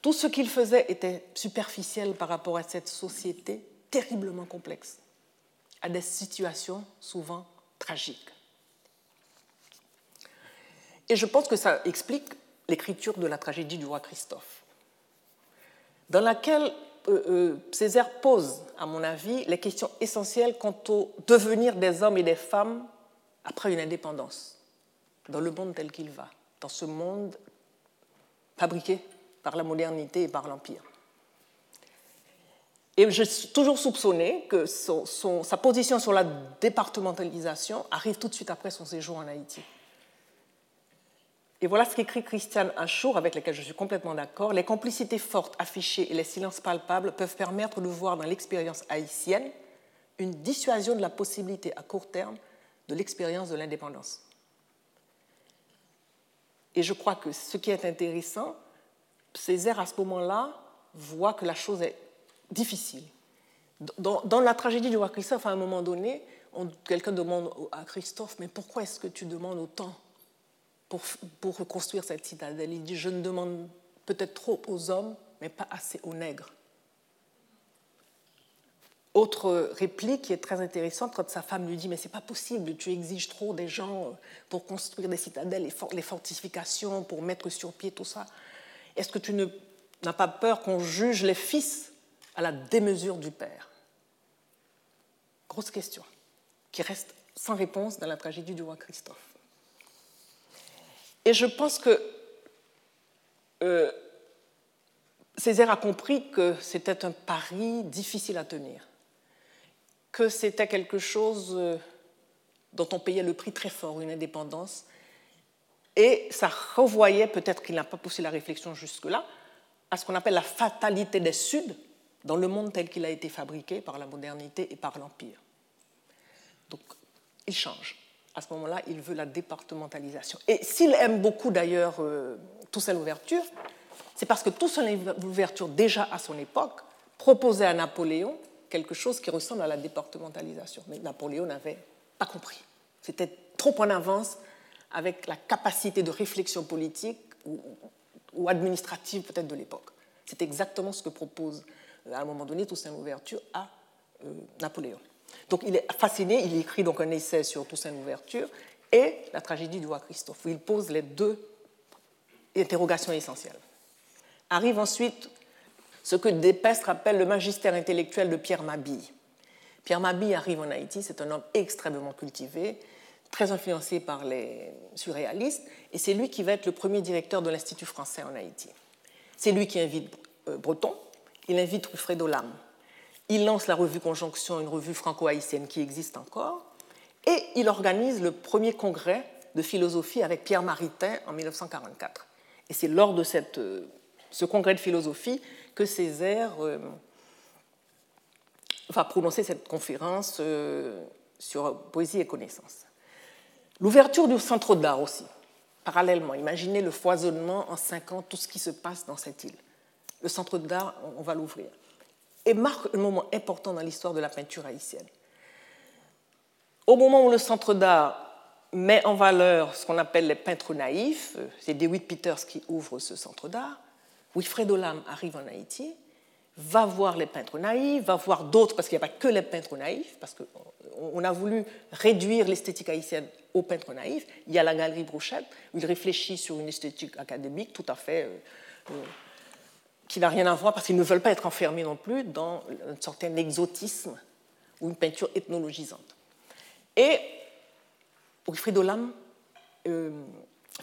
Tout ce qu'ils faisaient était superficiel par rapport à cette société terriblement complexe, à des situations souvent tragiques. Et je pense que ça explique l'écriture de la tragédie du roi Christophe, dans laquelle euh, euh, Césaire pose, à mon avis, les questions essentielles quant au devenir des hommes et des femmes après une indépendance, dans le monde tel qu'il va, dans ce monde fabriqué par la modernité et par l'Empire. Et j'ai toujours soupçonné que sa position sur la départementalisation arrive tout de suite après son séjour en Haïti. Et voilà ce qu'écrit Christiane Achour, avec laquelle je suis complètement d'accord. Les complicités fortes affichées et les silences palpables peuvent permettre de voir dans l'expérience haïtienne une dissuasion de la possibilité à court terme de l'expérience de l'indépendance. Et je crois que ce qui est intéressant, Césaire, à ce moment-là, voit que la chose est difficile. Dans, la tragédie du roi Christophe, à un moment donné, quelqu'un demande à Christophe, mais pourquoi est-ce que tu demandes autant pour, pour reconstruire cette citadelle? Il dit, je ne demande peut-être trop aux hommes, mais pas assez aux nègres. Autre réplique qui est très intéressante quand sa femme lui dit Mais c'est pas possible, tu exiges trop des gens euh, pour construire des citadelles, les fortifications, pour mettre sur pied tout ça. Est-ce que tu n'as pas peur qu'on juge les fils à la démesure du père? Grosse question qui reste sans réponse dans la tragédie du roi Christophe. Et je pense que euh, Césaire a compris que c'était un pari difficile à tenir que c'était quelque chose euh, dont on payait le prix très fort, une indépendance. Et ça revoyait, peut-être qu'il n'a pas poussé la réflexion jusque-là, à ce qu'on appelle la fatalité des Suds dans le monde tel qu'il a été fabriqué par la modernité et par l'Empire. Donc, il change. À ce moment-là, il veut la départementalisation. Et s'il aime beaucoup d'ailleurs euh, Toussaint Louverture, c'est parce que Toussaint Louverture, déjà à son époque, proposait à Napoléon quelque chose qui ressemble à la départementalisation. Mais Napoléon n'avait pas compris. C'était trop en avance avec la capacité de réflexion politique ou, administrative peut-être de l'époque. C'est exactement ce que propose euh, à un moment donné Toussaint Louverture à euh, Napoléon. Donc il est fasciné, il écrit donc un essai sur Toussaint Louverture et la tragédie du roi Christophe, où il pose les deux interrogations essentielles. Arrive ensuite ce que Despestre appelle le magistère intellectuel de Pierre Mabille. Pierre Mabille arrive en Haïti, c'est un homme extrêmement cultivé, très influencé par les surréalistes, et c'est lui qui va être le premier directeur de l'Institut français en Haïti. C'est lui qui invite euh, Breton, il invite Wilfredo Lam. Il lance la revue Conjonction, une revue franco-haïtienne qui existe encore, et il organise le premier congrès de philosophie avec Pierre Maritain en 1944. Et c'est lors de euh, ce congrès de philosophie que Césaire euh, va prononcer cette conférence sur poésie et connaissance. L'ouverture du centre d'art aussi, parallèlement. Imaginez le foisonnement en cinq ans, tout ce qui se passe dans cette île. Le centre d'art, on va l'ouvrir. Et marque un moment important dans l'histoire de la peinture haïtienne. Au moment où le centre d'art met en valeur ce qu'on appelle les peintres naïfs, c'est DeWitt Peters qui ouvre ce centre d'art, Wilfred Olam arrive en Haïti, va voir les peintres naïfs, va voir d'autres, parce qu'il n'y a pas que les peintres naïfs, parce qu'on a voulu réduire l'esthétique haïtienne aux peintres naïfs. Il y a la galerie Brochette, où il réfléchit sur une esthétique académique tout à fait. Euh, euh, qui n'a rien à voir, parce qu'ils ne veulent pas être enfermés non plus dans un certain exotisme ou une peinture ethnologisante. Et Wilfrido Lam euh,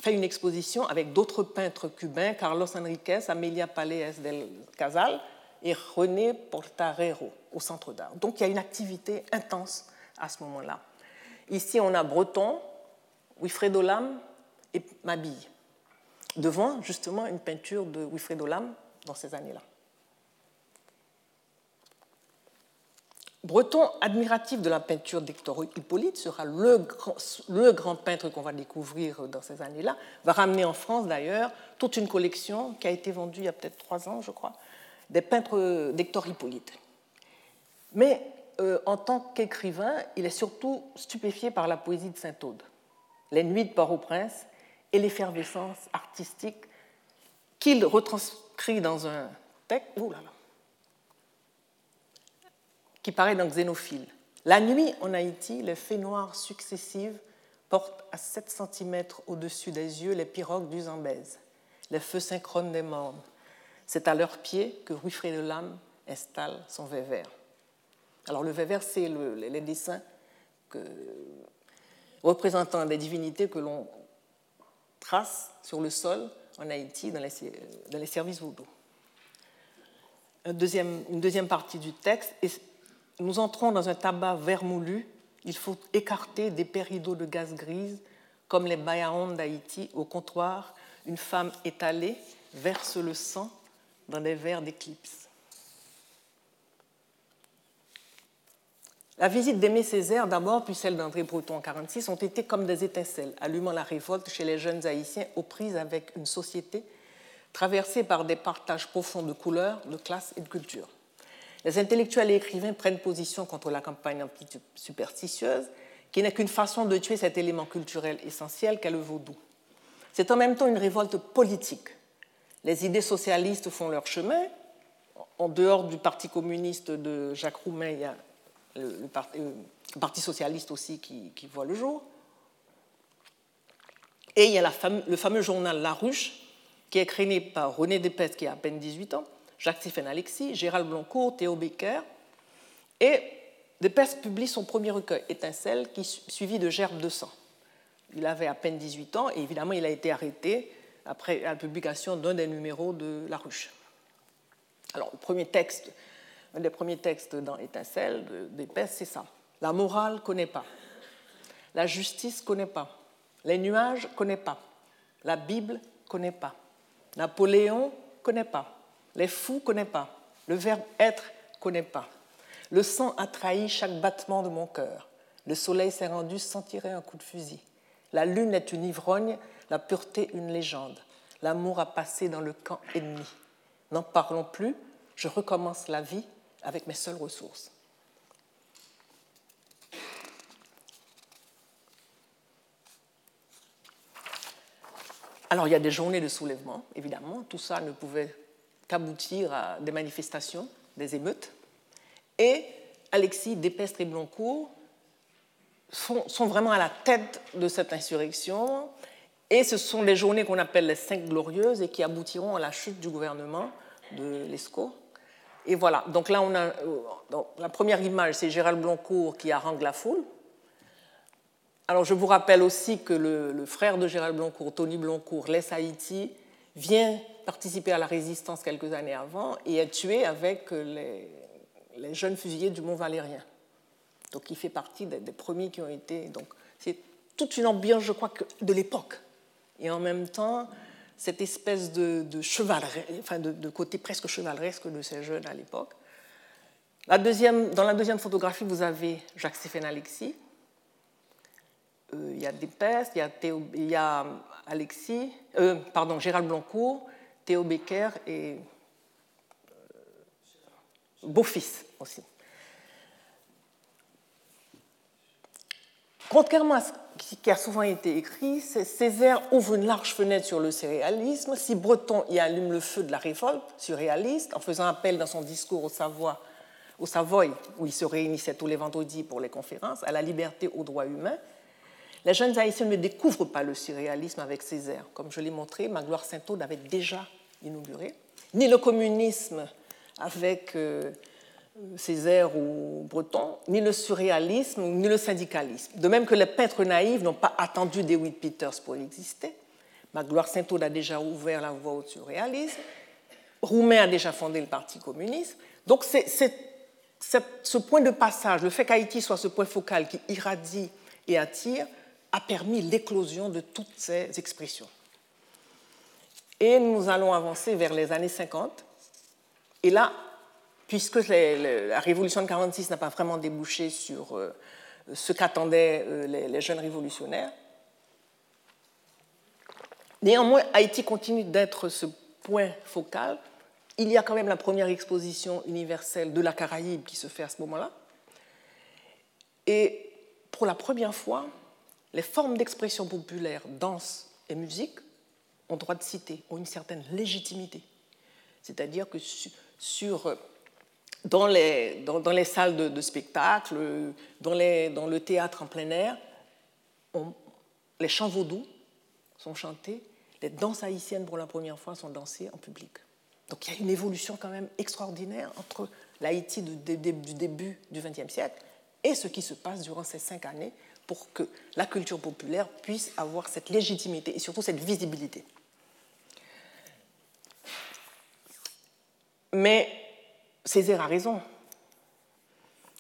fait une exposition avec d'autres peintres cubains, Carlos Enriquez, Amelia Palaez del Casal, et René Portarero au Centre d'art. Donc il y a une activité intense à ce moment-là. Ici, on a Breton, Wilfredo Lam et Mabille, devant justement une peinture de Wilfredo Lam dans ces années-là. Breton, admiratif de la peinture d'Hector Hippolyte, sera le grand, peintre qu'on va découvrir dans ces années-là, va ramener en France d'ailleurs toute une collection qui a été vendue il y a peut-être trois ans, je crois, des peintres d'Hector Hippolyte. Mais euh, en tant qu'écrivain, il est surtout stupéfié par la poésie de Saint-Aude, les nuits de Port-au-Prince et l'effervescence artistique qu'il retranscrit dans un texte qui paraît dans Xénophile. La nuit en Haïti, les faits noirs successives portent à 7 cm au-dessus des yeux les pirogues du Zambèze, les feux synchrones des mornes, c'est à leurs pieds que Rue de Lame installe son vert. Alors le vert, c'est les dessins représentant des divinités que l'on trace sur le sol en Haïti dans les, services vaudou. une deuxième partie du texte, nous entrons dans un tabac vermoulu. Il faut écarter des péridots de gaz grise, comme les bayaons d'Haïti. Au comptoir, une femme étalée verse le sang dans des verres d'éclipse. La visite d'Aimé Césaire, d'abord, puis celle d'André Breton en 1946, ont été comme des étincelles, allumant la révolte chez les jeunes haïtiens aux prises avec une société traversée par des partages profonds de couleurs, de classes et de cultures. Les intellectuels et écrivains prennent position contre la campagne anti-superstitieuse, qui n'est qu'une façon de tuer cet élément culturel essentiel qu'est le vaudou. C'est en même temps une révolte politique les idées socialistes font leur chemin. En dehors du Parti communiste de Jacques Roumain, il y a le, parti, socialiste aussi qui, voit le jour. Et il y a le fameux journal La Ruche, qui est créé par René Despès, qui a à peine 18 ans, Jacques Stéphane Alexis, Gérald Blancourt, Théo Becker. Et Despès publie son premier recueil, Étincelle, qui suivi de Gerbe de sang. Il avait à peine 18 ans et évidemment il a été arrêté après la publication d'un des numéros de La Ruche. Alors, le premier texte, un des premiers textes dans Étincelle c'est ça. La morale connaît pas. La justice connaît pas. Les nuages connaît pas. La Bible connaît pas. Napoléon connaît pas. Les fous ne connaissent pas. Le verbe être ne connaît pas. Le sang a trahi chaque battement de mon cœur. Le soleil s'est rendu sans tirer un coup de fusil. La lune est une ivrogne, la pureté une légende. L'amour a passé dans le camp ennemi. N'en parlons plus, je recommence la vie avec mes seules ressources. Alors il y a des journées de soulèvement, évidemment, tout ça ne pouvait qu'aboutir à des manifestations, des émeutes. Et Alexis Despestre et Blancourt sont, sont, vraiment à la tête de cette insurrection. Et ce sont les journées qu'on appelle les cinq glorieuses et qui aboutiront à la chute du gouvernement de l'ESCO. Et voilà, donc là, on a, donc, la première image, c'est Gérald Blancourt qui harangue la foule. Alors, je vous rappelle aussi que le, le frère de Gérald Blancourt, Tony Blancourt, laisse Haïti, vient participer à la résistance quelques années avant et est tué avec les, les jeunes fusillés du Mont Valérien. Donc, il fait partie des, premiers qui ont été. Donc, c'est toute une ambiance, je crois, de l'époque. Et en même temps, cette espèce de, de enfin de, côté presque chevaleresque de ces jeunes à l'époque. La deuxième, dans la deuxième photographie, vous avez Jacques-Stéphane Alexis. Euh, il y a Despes, il y a, Théo, il y a Alexis, euh, pardon, Gérald Blancourt, Théo Becker et euh, Beaufils aussi. Contrairement à ce qui a souvent été écrit, Césaire ouvre une large fenêtre sur le surréalisme. Si Breton y allume le feu de la révolte surréaliste, en faisant appel dans son discours au, Savoie, au Savoy, où il se réunissait tous les vendredis pour les conférences, à la liberté, aux droits humains, les jeunes haïtiens ne découvrent pas le surréalisme avec Césaire. Comme je l'ai montré, Magloire Saint-Aude avait déjà inauguré, ni le communisme avec. Euh, Césaire ou Breton, ni le surréalisme, ni le syndicalisme. De même que les peintres naïfs n'ont pas attendu Dewitt Peters pour exister. Magloire Saint-Aude a déjà ouvert la voie au surréalisme. Roumain a déjà fondé le Parti communiste. Donc c'est, ce point de passage, le fait qu'Haïti soit ce point focal qui irradie et attire, a permis l'éclosion de toutes ces expressions. Et nous allons avancer vers les années 50. Et là, puisque la révolution de 1946 n'a pas vraiment débouché sur euh, ce qu'attendaient euh, les, jeunes révolutionnaires. Néanmoins, Haïti continue d'être ce point focal. Il y a quand même la première exposition universelle de la Caraïbe qui se fait à ce moment-là. Et pour la première fois, les formes d'expression populaire, danse et musique, ont droit de citer, ont une certaine légitimité. C'est-à-dire que sur euh, dans les, dans, les salles de, spectacle, dans, les, dans, le théâtre en plein air, les chants vaudous sont chantés, les danses haïtiennes pour la première fois sont dansées en public. Donc il y a une évolution quand même extraordinaire entre l'Haïti du, du début du XXe siècle et ce qui se passe durant ces cinq années pour que la culture populaire puisse avoir cette légitimité et surtout cette visibilité. Mais Césaire a raison.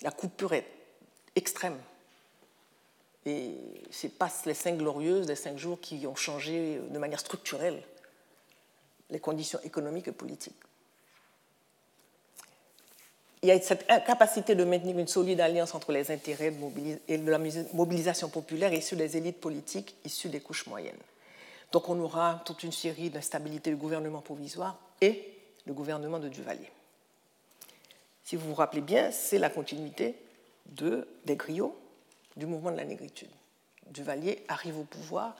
La coupure est extrême. Et ce n'est pas les cinq glorieuses, les cinq jours qui ont changé de manière structurelle les conditions économiques et politiques. Il y a cette incapacité de maintenir une solide alliance entre les intérêts de la mobilisation populaire issus des élites politiques issues des couches moyennes. Donc on aura toute une série d'instabilités du gouvernement provisoire et le gouvernement de Duvalier si vous vous rappelez bien, c'est la continuité de, des griots du mouvement de la négritude. Duvalier arrive au pouvoir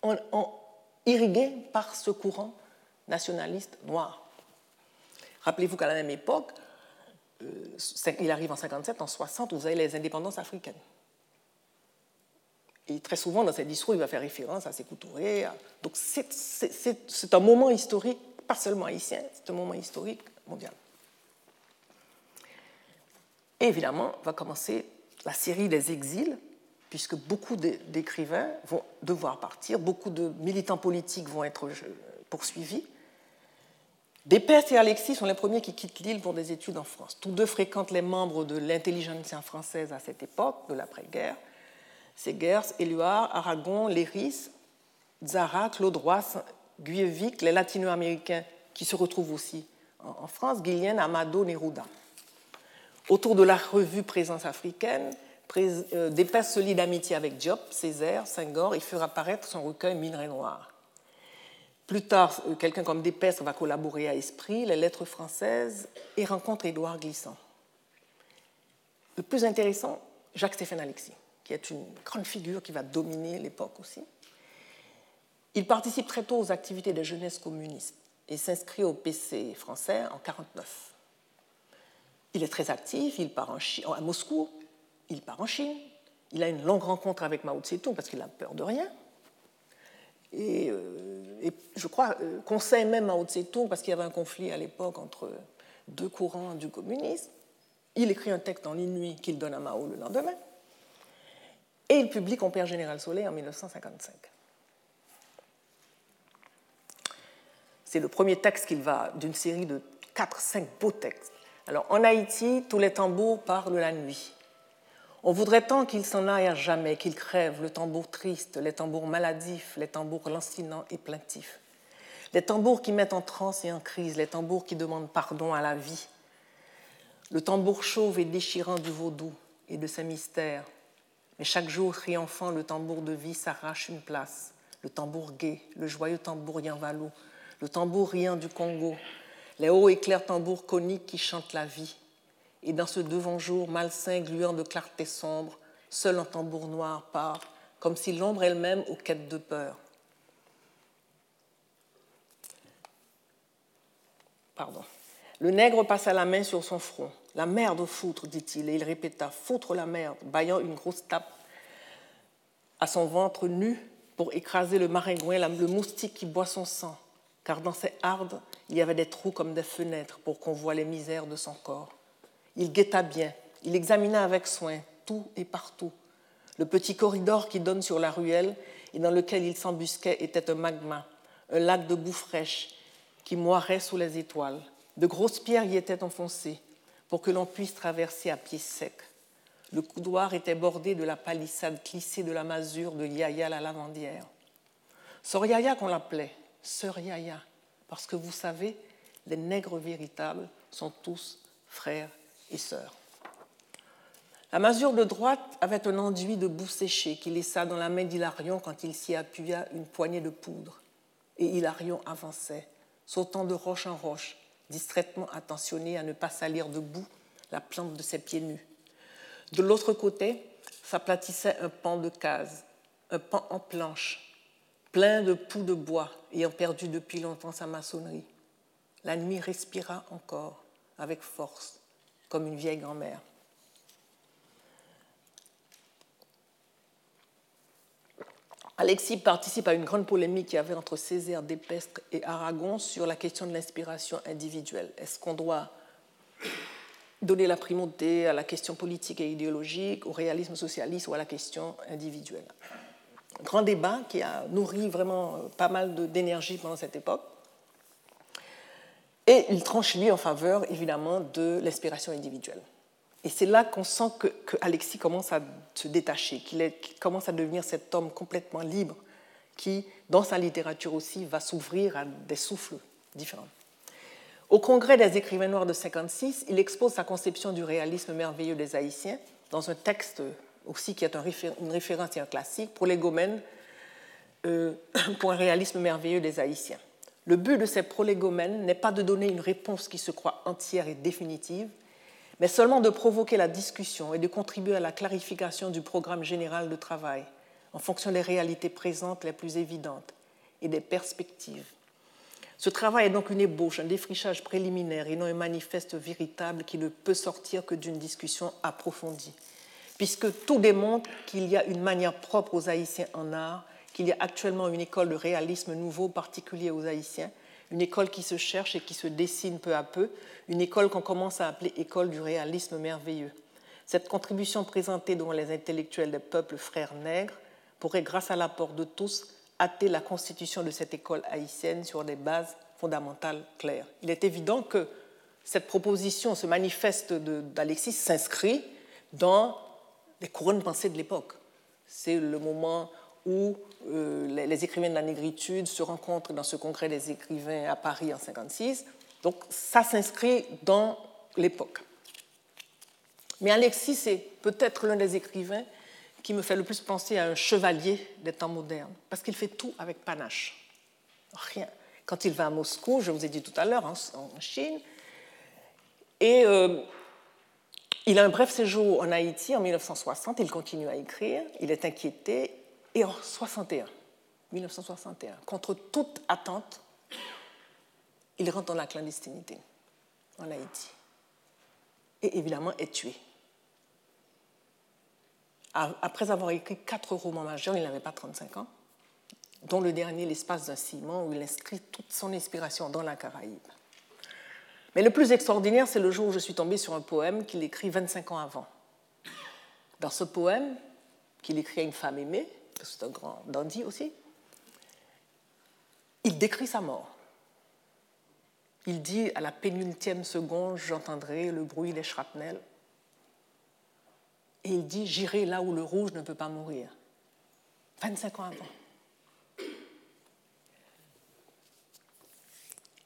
en, irrigué par ce courant nationaliste noir. Rappelez-vous qu'à la même époque, euh, il arrive en 57, en 60, vous avez les indépendances africaines. Et très souvent, dans ses discours, il va faire référence à ses Touré. Donc, c'est un moment historique, pas seulement haïtien, c'est un moment historique mondial. Et évidemment, va commencer la série des exils, puisque beaucoup d'écrivains vont devoir partir, beaucoup de militants politiques vont être euh, poursuivis. Despès et Alexis sont les premiers qui quittent l'île pour des études en France. Tous deux fréquentent les membres de l'intelligentsia française à cette époque, de l'après-guerre. Segers, Éluard, Aragon, Léris, Zara, Claude Roy, Guyevic, les latino-américains qui se retrouvent aussi en France, Guillen, Amado, Neruda autour de la revue Présence africaine, euh, d'épaisse solide amitié avec Diop, Césaire, Senghor, et fera apparaître son recueil Minerai noir. Plus tard, euh, quelqu'un comme Despestre va collaborer à Esprit, les lettres françaises, et rencontre Édouard Glissant. Le plus intéressant, Jacques-Stéphane Alexis, qui est une grande figure qui va dominer l'époque aussi. Il participe très tôt aux activités des jeunesses communistes et s'inscrit au PC français en 1949. Il est très actif, il part en à Moscou, il part en Chine, il a une longue rencontre avec Mao Tse-tung parce qu'il a peur de rien. Et, euh, je crois, euh, conseille même Mao Tse-tung parce qu'il y avait un conflit à l'époque entre deux courants du communisme. Il écrit un texte en nuit qu'il donne à Mao le lendemain. Et il publie Compère Général Soleil en 1955. C'est le premier texte qu'il va d'une série de 4-5 beaux textes. Alors en Haïti, tous les tambours parlent la nuit. On voudrait tant qu'il s'en aille à jamais, qu'il crève, le tambour triste, les tambours maladifs, les tambours lancinants et plaintifs. Les tambours qui mettent en transe et en crise, les tambours qui demandent pardon à la vie. Le tambour chauve et déchirant du vaudou et de ses mystères. Mais chaque jour, triomphant, le tambour de vie s'arrache une place. Le tambour gai, le joyeux tambour Yanvalou, le tambour riant du Congo, les hauts et clairs tambours coniques qui chantent la vie. Et dans ce devant-jour malsain, gluant de clarté sombre, seul un tambour noir part, comme si l'ombre elle-même aux quêtes de peur. Pardon. Le nègre passa la main sur son front. La merde foutre, dit-il, et il répéta Foutre la merde, baillant une grosse tape à son ventre nu pour écraser le maringouin, le moustique qui boit son sang car dans ses hardes, il y avait des trous comme des fenêtres pour qu'on voie les misères de son corps. Il guetta bien, il examina avec soin tout et partout. Le petit corridor qui donne sur la ruelle et dans lequel il s'embusquait était un magma, un lac de boue fraîche qui moirait sous les étoiles. De grosses pierres y étaient enfoncées pour que l'on puisse traverser à pied sec. Le couloir était bordé de la palissade clissée de la masure de Yaya la lavandière. Soriaya qu'on l'appelait, sœur Yaya, parce que vous savez, les nègres véritables sont tous frères et sœurs. La masure de droite avait un enduit de boue séchée qui laissa dans la main d'Hilarion quand il s'y appuya une poignée de poudre. Et Hilarion avançait, sautant de roche en roche, distraitement attentionné à ne pas salir de boue la plante de ses pieds nus. De l'autre côté s'aplatissait un pan de case, un pan en planche, plein de poux de bois, ayant perdu depuis longtemps sa maçonnerie. La nuit respira encore avec force, comme une vieille grand-mère. Alexis participe à une grande polémique qu'il y avait entre Césaire d'Épestre et Aragon sur la question de l'inspiration individuelle. Est-ce qu'on doit donner la primauté à la question politique et idéologique, au réalisme socialiste ou à la question individuelle? Grand débat qui a nourri vraiment euh, pas mal d'énergie pendant cette époque. Et il tranche, lui, en faveur, évidemment, de l'inspiration individuelle. Et c'est là qu'on sent que, Alexis commence à se détacher, qu'il commence à devenir cet homme complètement libre qui, dans sa littérature aussi, va s'ouvrir à des souffles différents. Au congrès des écrivains noirs de 56, il expose sa conception du réalisme merveilleux des Haïtiens dans un texte aussi qui est une référence et un classique, pour les Gomènes, euh, *coughs* pour un réalisme merveilleux des Haïtiens. Le but de ces prolégomènes n'est pas de donner une réponse qui se croit entière et définitive, mais seulement de provoquer la discussion et de contribuer à la clarification du programme général de travail en fonction des réalités présentes les plus évidentes et des perspectives. Ce travail est donc une ébauche, un défrichage préliminaire et non un manifeste véritable qui ne peut sortir que d'une discussion approfondie puisque tout démontre qu'il y a une manière propre aux Haïtiens en art, qu'il y a actuellement une école de réalisme nouveau particulier aux Haïtiens, une école qui se cherche et qui se dessine peu à peu, une école qu'on commence à appeler école du réalisme merveilleux. Cette contribution présentée devant les intellectuels des peuples frères nègres pourrait, grâce à l'apport de tous, hâter la constitution de cette école haïtienne sur des bases fondamentales claires. Il est évident que cette proposition, ce manifeste d'Alexis s'inscrit dans les couronnes pensées de l'époque. C'est le moment où euh, les, écrivains de la négritude se rencontrent dans ce congrès des écrivains à Paris en 1956. Donc ça s'inscrit dans l'époque. Mais Alexis, c'est peut-être l'un des écrivains qui me fait le plus penser à un chevalier des temps modernes, parce qu'il fait tout avec panache. Rien. Quand il va à Moscou, je vous ai dit tout à l'heure, en, Chine, et euh, il a un bref séjour en Haïti en 1960, il continue à écrire, il est inquiété, et en 61, 1961. Contre toute attente, il rentre dans la clandestinité en Haïti et évidemment est tué. Après avoir écrit quatre romans majeurs, il n'avait pas 35 ans, dont le dernier, L'espace d'un ciment, où il inscrit toute son inspiration dans la Caraïbe. Mais le plus extraordinaire, c'est le jour où je suis tombée sur un poème qu'il écrit 25 ans avant. Dans ce poème, qu'il écrit à une femme aimée, c'est un grand dandy aussi, il décrit sa mort. Il dit à la pénultième seconde, j'entendrai le bruit des shrapnels. Et il dit, j'irai là où le rouge ne peut pas mourir. 25 ans avant.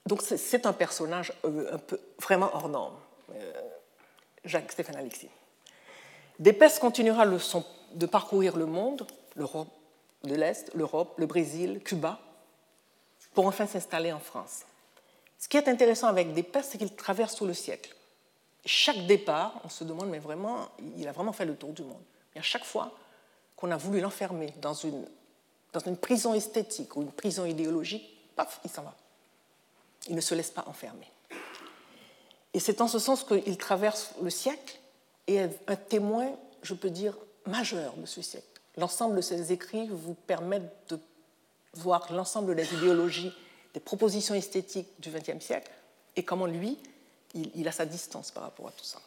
Donc c'est un personnage euh, vraiment hors norme, euh, Jacques Stéphane Alexis. Dépès continuera de parcourir le monde, l'Europe de l'Est, l'Europe, le Brésil, Cuba, pour enfin s'installer en France. Ce qui est intéressant avec Despès, c'est qu'il traverse tout le siècle. Chaque départ, on se demande, mais vraiment, il a vraiment fait le tour du monde. Et à chaque fois qu'on a voulu l'enfermer dans une, dans une prison esthétique ou une prison idéologique, paf, il s'en va. Il ne se laisse pas enfermer. Et c'est en ce sens qu'il traverse le siècle et est un témoin, je peux dire, majeur de ce siècle. L'ensemble de ses écrits vous permettent de voir l'ensemble des idéologies des propositions esthétiques du XXe siècle et comment lui, il, a sa distance par rapport à tout ça.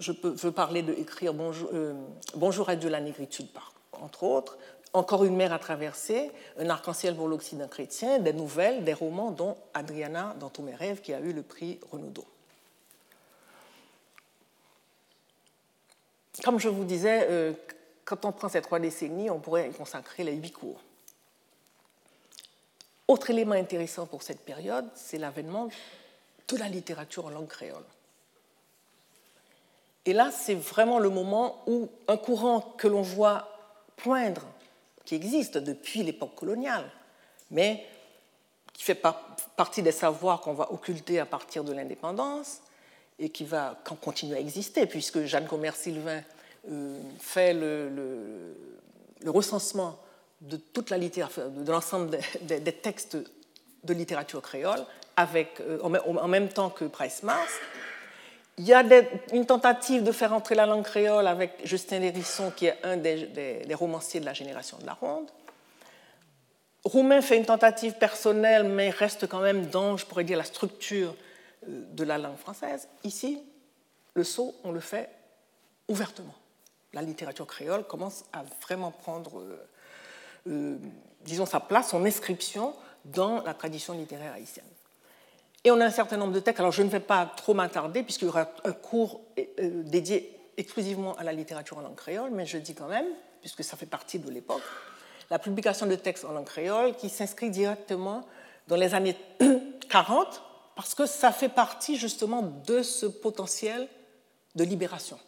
Je veux parler de écrire Bonjour, euh, Bonjour à Dieu la négritude, entre autres, Encore une mer à traverser, Un arc-en-ciel pour l'Occident chrétien, des nouvelles, des romans, dont Adriana dans tous mes rêves, qui a eu le prix Renaudot. Comme je vous disais, euh, quand on prend ces trois décennies, on pourrait y consacrer les huit cours. Autre élément intéressant pour cette période, c'est l'avènement de la littérature en langue créole. Et là, c'est vraiment le moment où un courant que l'on voit poindre, qui existe depuis l'époque coloniale, mais qui fait partie des savoirs qu'on va occulter à partir de l'indépendance et qui va continuer à exister, puisque Jeanne Commerce-Sylvain euh, fait le, recensement de toute la littérature, de l'ensemble des, textes de littérature créole, avec, euh, en même temps que Price Mars. Il y a une tentative de faire entrer la langue créole avec Justin Lérisson, qui est un des, romanciers de la génération de la Ronde. Roumain fait une tentative personnelle, mais reste quand même dans, je pourrais dire, la structure euh, de la langue française. Ici, le saut, on le fait ouvertement. La littérature créole commence à vraiment prendre euh, euh, disons, sa place, son inscription dans la tradition littéraire haïtienne. Et on a un certain nombre de textes. Alors, je ne vais pas trop m'attarder, puisqu'il y aura un cours euh, dédié exclusivement à la littérature en langue créole, mais je dis quand même, puisque ça fait partie de l'époque, la publication de textes en langue créole qui s'inscrit directement dans les années *clears throat* 40, parce que ça fait partie justement de ce potentiel de libération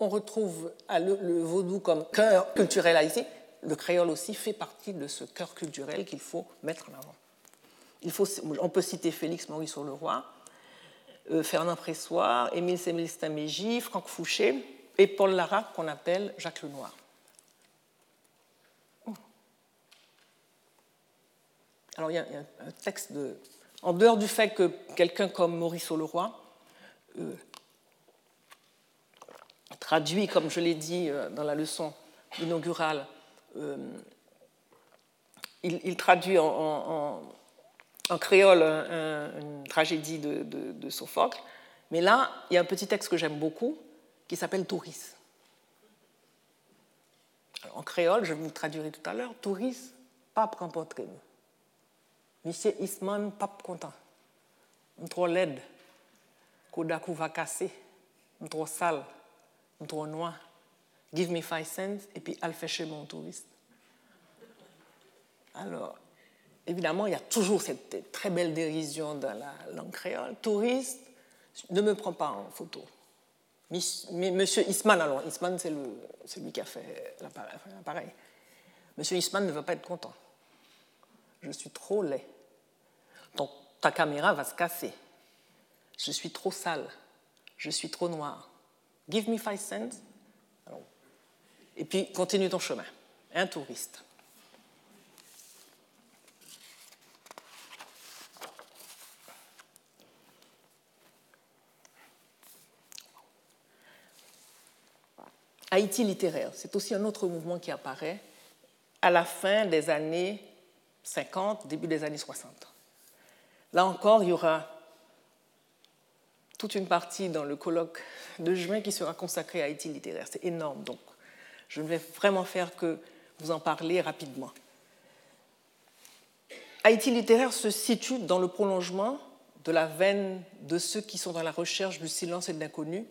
on retrouve le, vaudou comme cœur culturel haïtien. Le créole aussi fait partie de ce cœur culturel qu'il faut mettre en avant. On peut citer Félix Maurice Leroy, euh, Fernand Pressoir, Émile Semel-Staméji, Franck Fouché et Paul Lara, qu'on appelle Jacques Lenoir. Alors il y a, un texte de. En dehors du fait que quelqu'un comme Maurice Leroy euh, traduit, comme je l'ai dit euh, dans la leçon inaugurale, il, traduit en, créole une tragédie de, Sophocle. Mais là, il y a un petit texte que j'aime beaucoup qui s'appelle Touris. En créole, je vous le traduirai tout à l'heure, Touris, pape remporté. Monsieur Isman, pape content. Trop laide. Kodaku va casser. Trop sale droit noir, give me five cents, et puis al chez mon touriste. Alors, évidemment, il y a toujours cette très belle dérision dans la langue créole. Touriste, ne me prends pas en photo. Monsieur Isman, alors Isman, c'est celui qui a fait l'appareil. Monsieur Isman ne va pas être content. Je suis trop laid. Donc, ta caméra va se casser. Je suis trop sale. Je suis trop noir. Give me five cents. Et puis, continue ton chemin. un touriste. Haïti littéraire, c'est aussi un autre mouvement qui apparaît à la fin des années 50, début des années 60. Là encore, il y aura toute une partie dans le colloque de juin qui sera consacrée à Haïti littéraire. C'est énorme, donc je ne vais vraiment faire que vous en parler rapidement. Haïti littéraire se situe dans le prolongement de la veine de ceux qui sont dans la recherche du silence et de l'inconnu,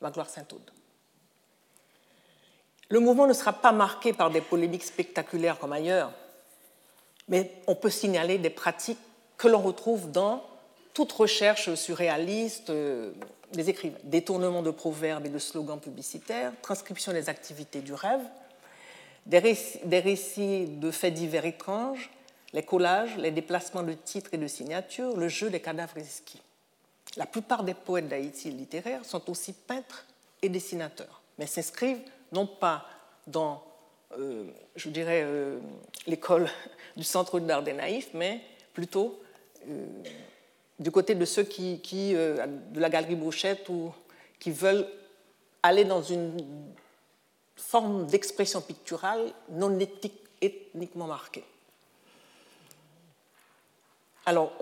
Magloire Saint-Aude. Le mouvement ne sera pas marqué par des polémiques spectaculaires comme ailleurs, mais on peut signaler des pratiques que l'on retrouve dans toute recherche surréaliste euh, des écrivains. Détournement de proverbes et de slogans publicitaires, transcription des activités du rêve, des récits, de faits divers étranges, les collages, les déplacements de titres et de signatures, le jeu des cadavres exquis. La plupart des poètes d'Haïti littéraires sont aussi peintres et dessinateurs, mais s'inscrivent non pas dans, euh, je dirais, euh, l'école *laughs* du Centre d'art des naïfs, mais plutôt euh, du côté de ceux qui, de la galerie Bouchette, ou qui veulent aller dans une forme d'expression picturale non ethniquement marquée. Alors,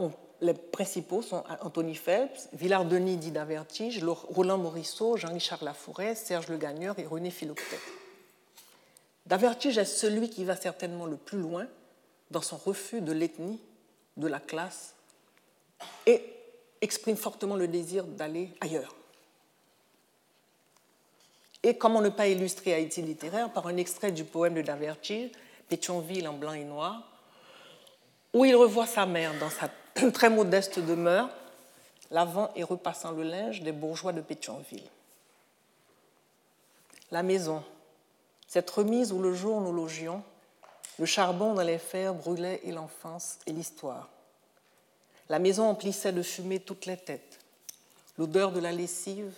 les principaux sont Anthony Phelps, Villard-Denis Dida Vertige, Roland Morisseau, Jean-Richard Laforêt, Serge Le Gagneur et René Philoctet. Davertige est celui qui va certainement le plus loin dans son refus de l'ethnie, de la classe, et exprime fortement le désir d'aller ailleurs. Et comment ne pas illustrer Haïti littéraire par un extrait du poème de Davertige, Pétionville en blanc et noir, où il revoit sa mère dans sa *clears throat* très modeste demeure, lavant et repassant le linge des bourgeois de Pétionville. La maison, cette remise où le jour nous logions, le charbon dans les fers brûlait et l'enfance et l'histoire. La maison emplissait de fumée toutes les têtes. L'odeur de la lessive,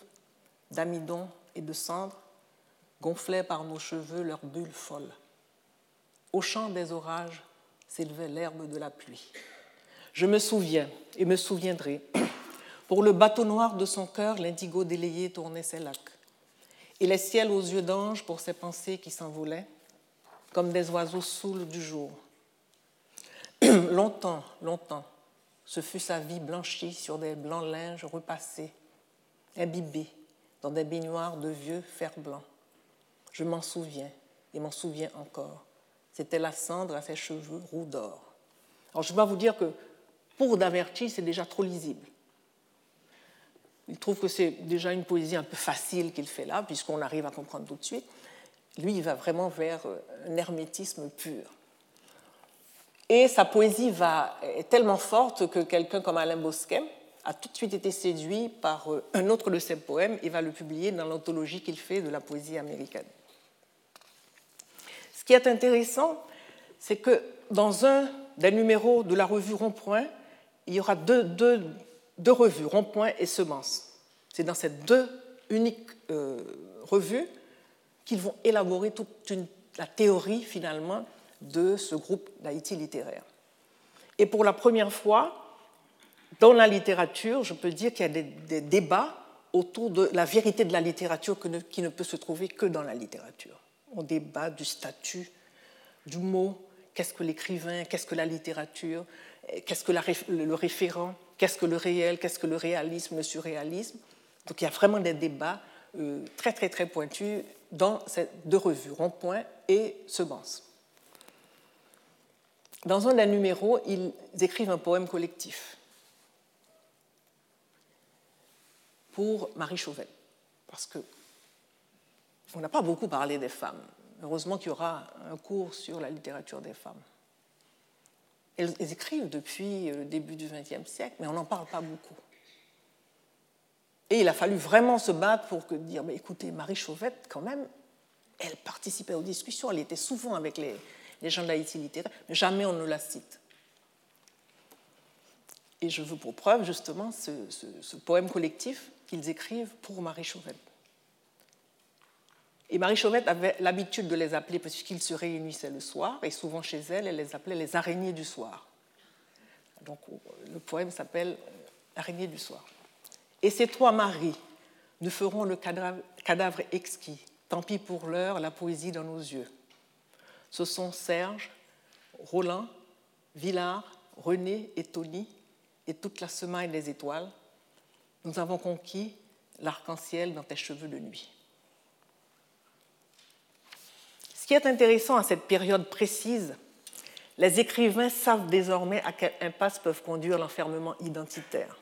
d'amidon et de cendre gonflait par nos cheveux leurs bulles folles. Au champ des orages s'élevait l'herbe de la pluie. Je me souviens et me souviendrai. Pour le bateau noir de son cœur, l'indigo délayé tournait ses lacs. Et les ciels aux yeux d'ange pour ses pensées qui s'envolaient, comme des oiseaux saouls du jour. *clears throat* longtemps, longtemps, ce fut sa vie blanchie sur des blancs linges repassés, imbibés dans des baignoires de vieux fer blanc. Je m'en souviens et m'en souviens encore. C'était la cendre à ses cheveux roux d'or. Alors je dois vous dire que pour Daverti, c'est déjà trop lisible. Il trouve que c'est déjà une poésie un peu facile qu'il fait là, puisqu'on arrive à comprendre tout de suite. Lui, il va vraiment vers euh, un hermétisme pur. Et sa poésie va, est tellement forte que quelqu'un comme Alain Bosquet a tout de suite été séduit par euh, un autre de ses poèmes et va le publier dans l'anthologie qu'il fait de la poésie américaine. Ce qui est intéressant, c'est que dans un des numéros de la revue Rond-Point, il y aura deux, revues, Rond-Point et Semence. C'est dans ces deux uniques euh, revues qu'ils vont élaborer toute la théorie finalement de ce groupe d'Haïti littéraire. Et pour la première fois, dans la littérature, je peux dire qu'il y a des, débats autour de la vérité de la littérature qui ne peut se trouver que dans la littérature. On débat du statut du mot, qu'est-ce que l'écrivain, qu'est-ce que la littérature, qu'est-ce que le référent, qu'est-ce que le réel, qu'est-ce que le réalisme, le surréalisme? Donc il y a vraiment des débats euh, très très très pointus dans ces deux revues, Rond-Point et Semence. Dans un des numéros, ils écrivent un poème collectif pour Marie Chauvel, parce que on n'a pas beaucoup parlé des femmes. Heureusement qu'il y aura un cours sur la littérature des femmes. Elles, écrivent depuis le début du XXe siècle, mais on n'en parle pas beaucoup. Et il a fallu vraiment se battre pour que, dire, mais écoutez, Marie Chauvette, quand même, elle participait aux discussions, elle était souvent avec les, gens de l'Haïti littéraire, mais jamais on ne la cite. Et je veux pour preuve justement ce, poème collectif qu'ils écrivent pour Marie Chauvette. Et Marie Chauvette avait l'habitude de les appeler, puisqu'ils se réunissaient le soir, et souvent chez elle, elle les appelait les araignées du soir. Donc le poème s'appelle euh, Araignée du soir. Et ces trois maris nous feront le cadavre exquis. Tant pis pour l'heure, la poésie dans nos yeux. Ce sont Serge, Roland, Villard, René et Tony, et toute la semaine des étoiles. Nous avons conquis l'arc-en-ciel dans tes cheveux de nuit. Ce qui est intéressant à cette période précise, les écrivains savent désormais à quelle impasse peuvent conduire l'enfermement identitaire,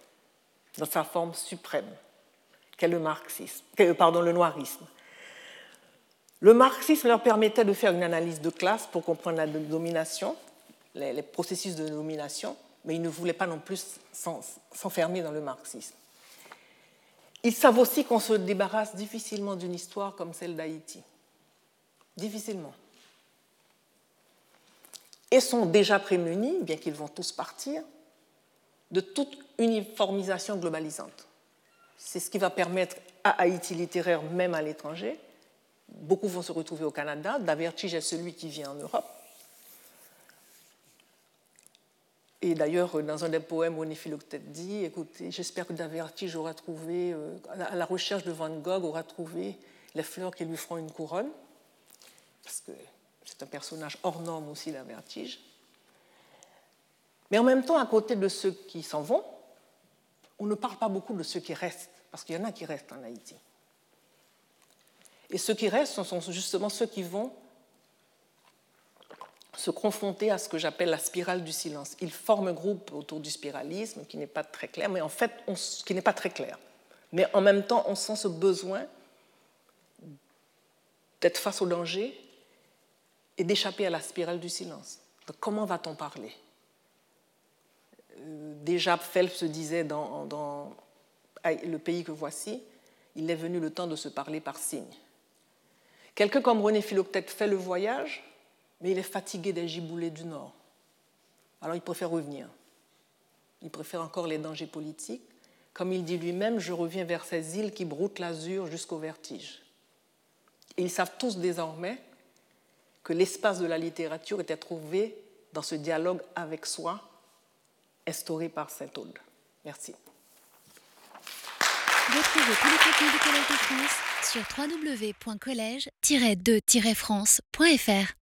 dans sa forme suprême, qu'est le marxisme, pardon, le noirisme. Le marxisme leur permettait de faire une analyse de classe pour comprendre la domination, les, processus de domination, mais ils ne voulaient pas non plus s'enfermer dans le marxisme. Ils savent aussi qu'on se débarrasse difficilement d'une histoire comme celle d'Haïti difficilement. Et sont déjà prémunis, bien qu'ils vont tous partir, de toute uniformisation globalisante. C'est ce qui va permettre à Haïti littéraire, même à l'étranger, beaucoup vont se retrouver au Canada, Davertige est celui qui vient en Europe. Et d'ailleurs, dans un des poèmes, René Philoctète dit Écoutez, j'espère que Davertige aura trouvé, euh, à la recherche de Van Gogh, aura trouvé les fleurs qui lui feront une couronne parce que c'est un personnage hors norme aussi d'un vertige. Mais en même temps, à côté de ceux qui s'en vont, on ne parle pas beaucoup de ceux qui restent, parce qu'il y en a qui restent en Haïti. Et ceux qui restent sont justement ceux qui vont se confronter à ce que j'appelle la spirale du silence. Ils forment un groupe autour du spiralisme qui n'est pas très clair, mais en fait, qui n'est pas très clair. Mais en même temps, on sent ce besoin d'être face au danger et d'échapper à la spirale du silence. comment va-t-on parler? Euh, Déjà, Phelps se disait dans, Le pays que voici, il est venu le temps de se parler par signe. Quelqu'un comme René Philoctète fait le voyage, mais il est fatigué des giboulées du Nord. Alors il préfère revenir. Il préfère encore les dangers politiques. Comme il dit lui-même, je reviens vers ces îles qui broutent l'azur jusqu'au vertige. Et ils savent tous désormais que l'espace de la littérature était trouvé dans ce dialogue avec soi instauré par Saint-Aude. Merci.
Retrouvez tous les contenus du Collège de France sur www.colège-2-france.fr.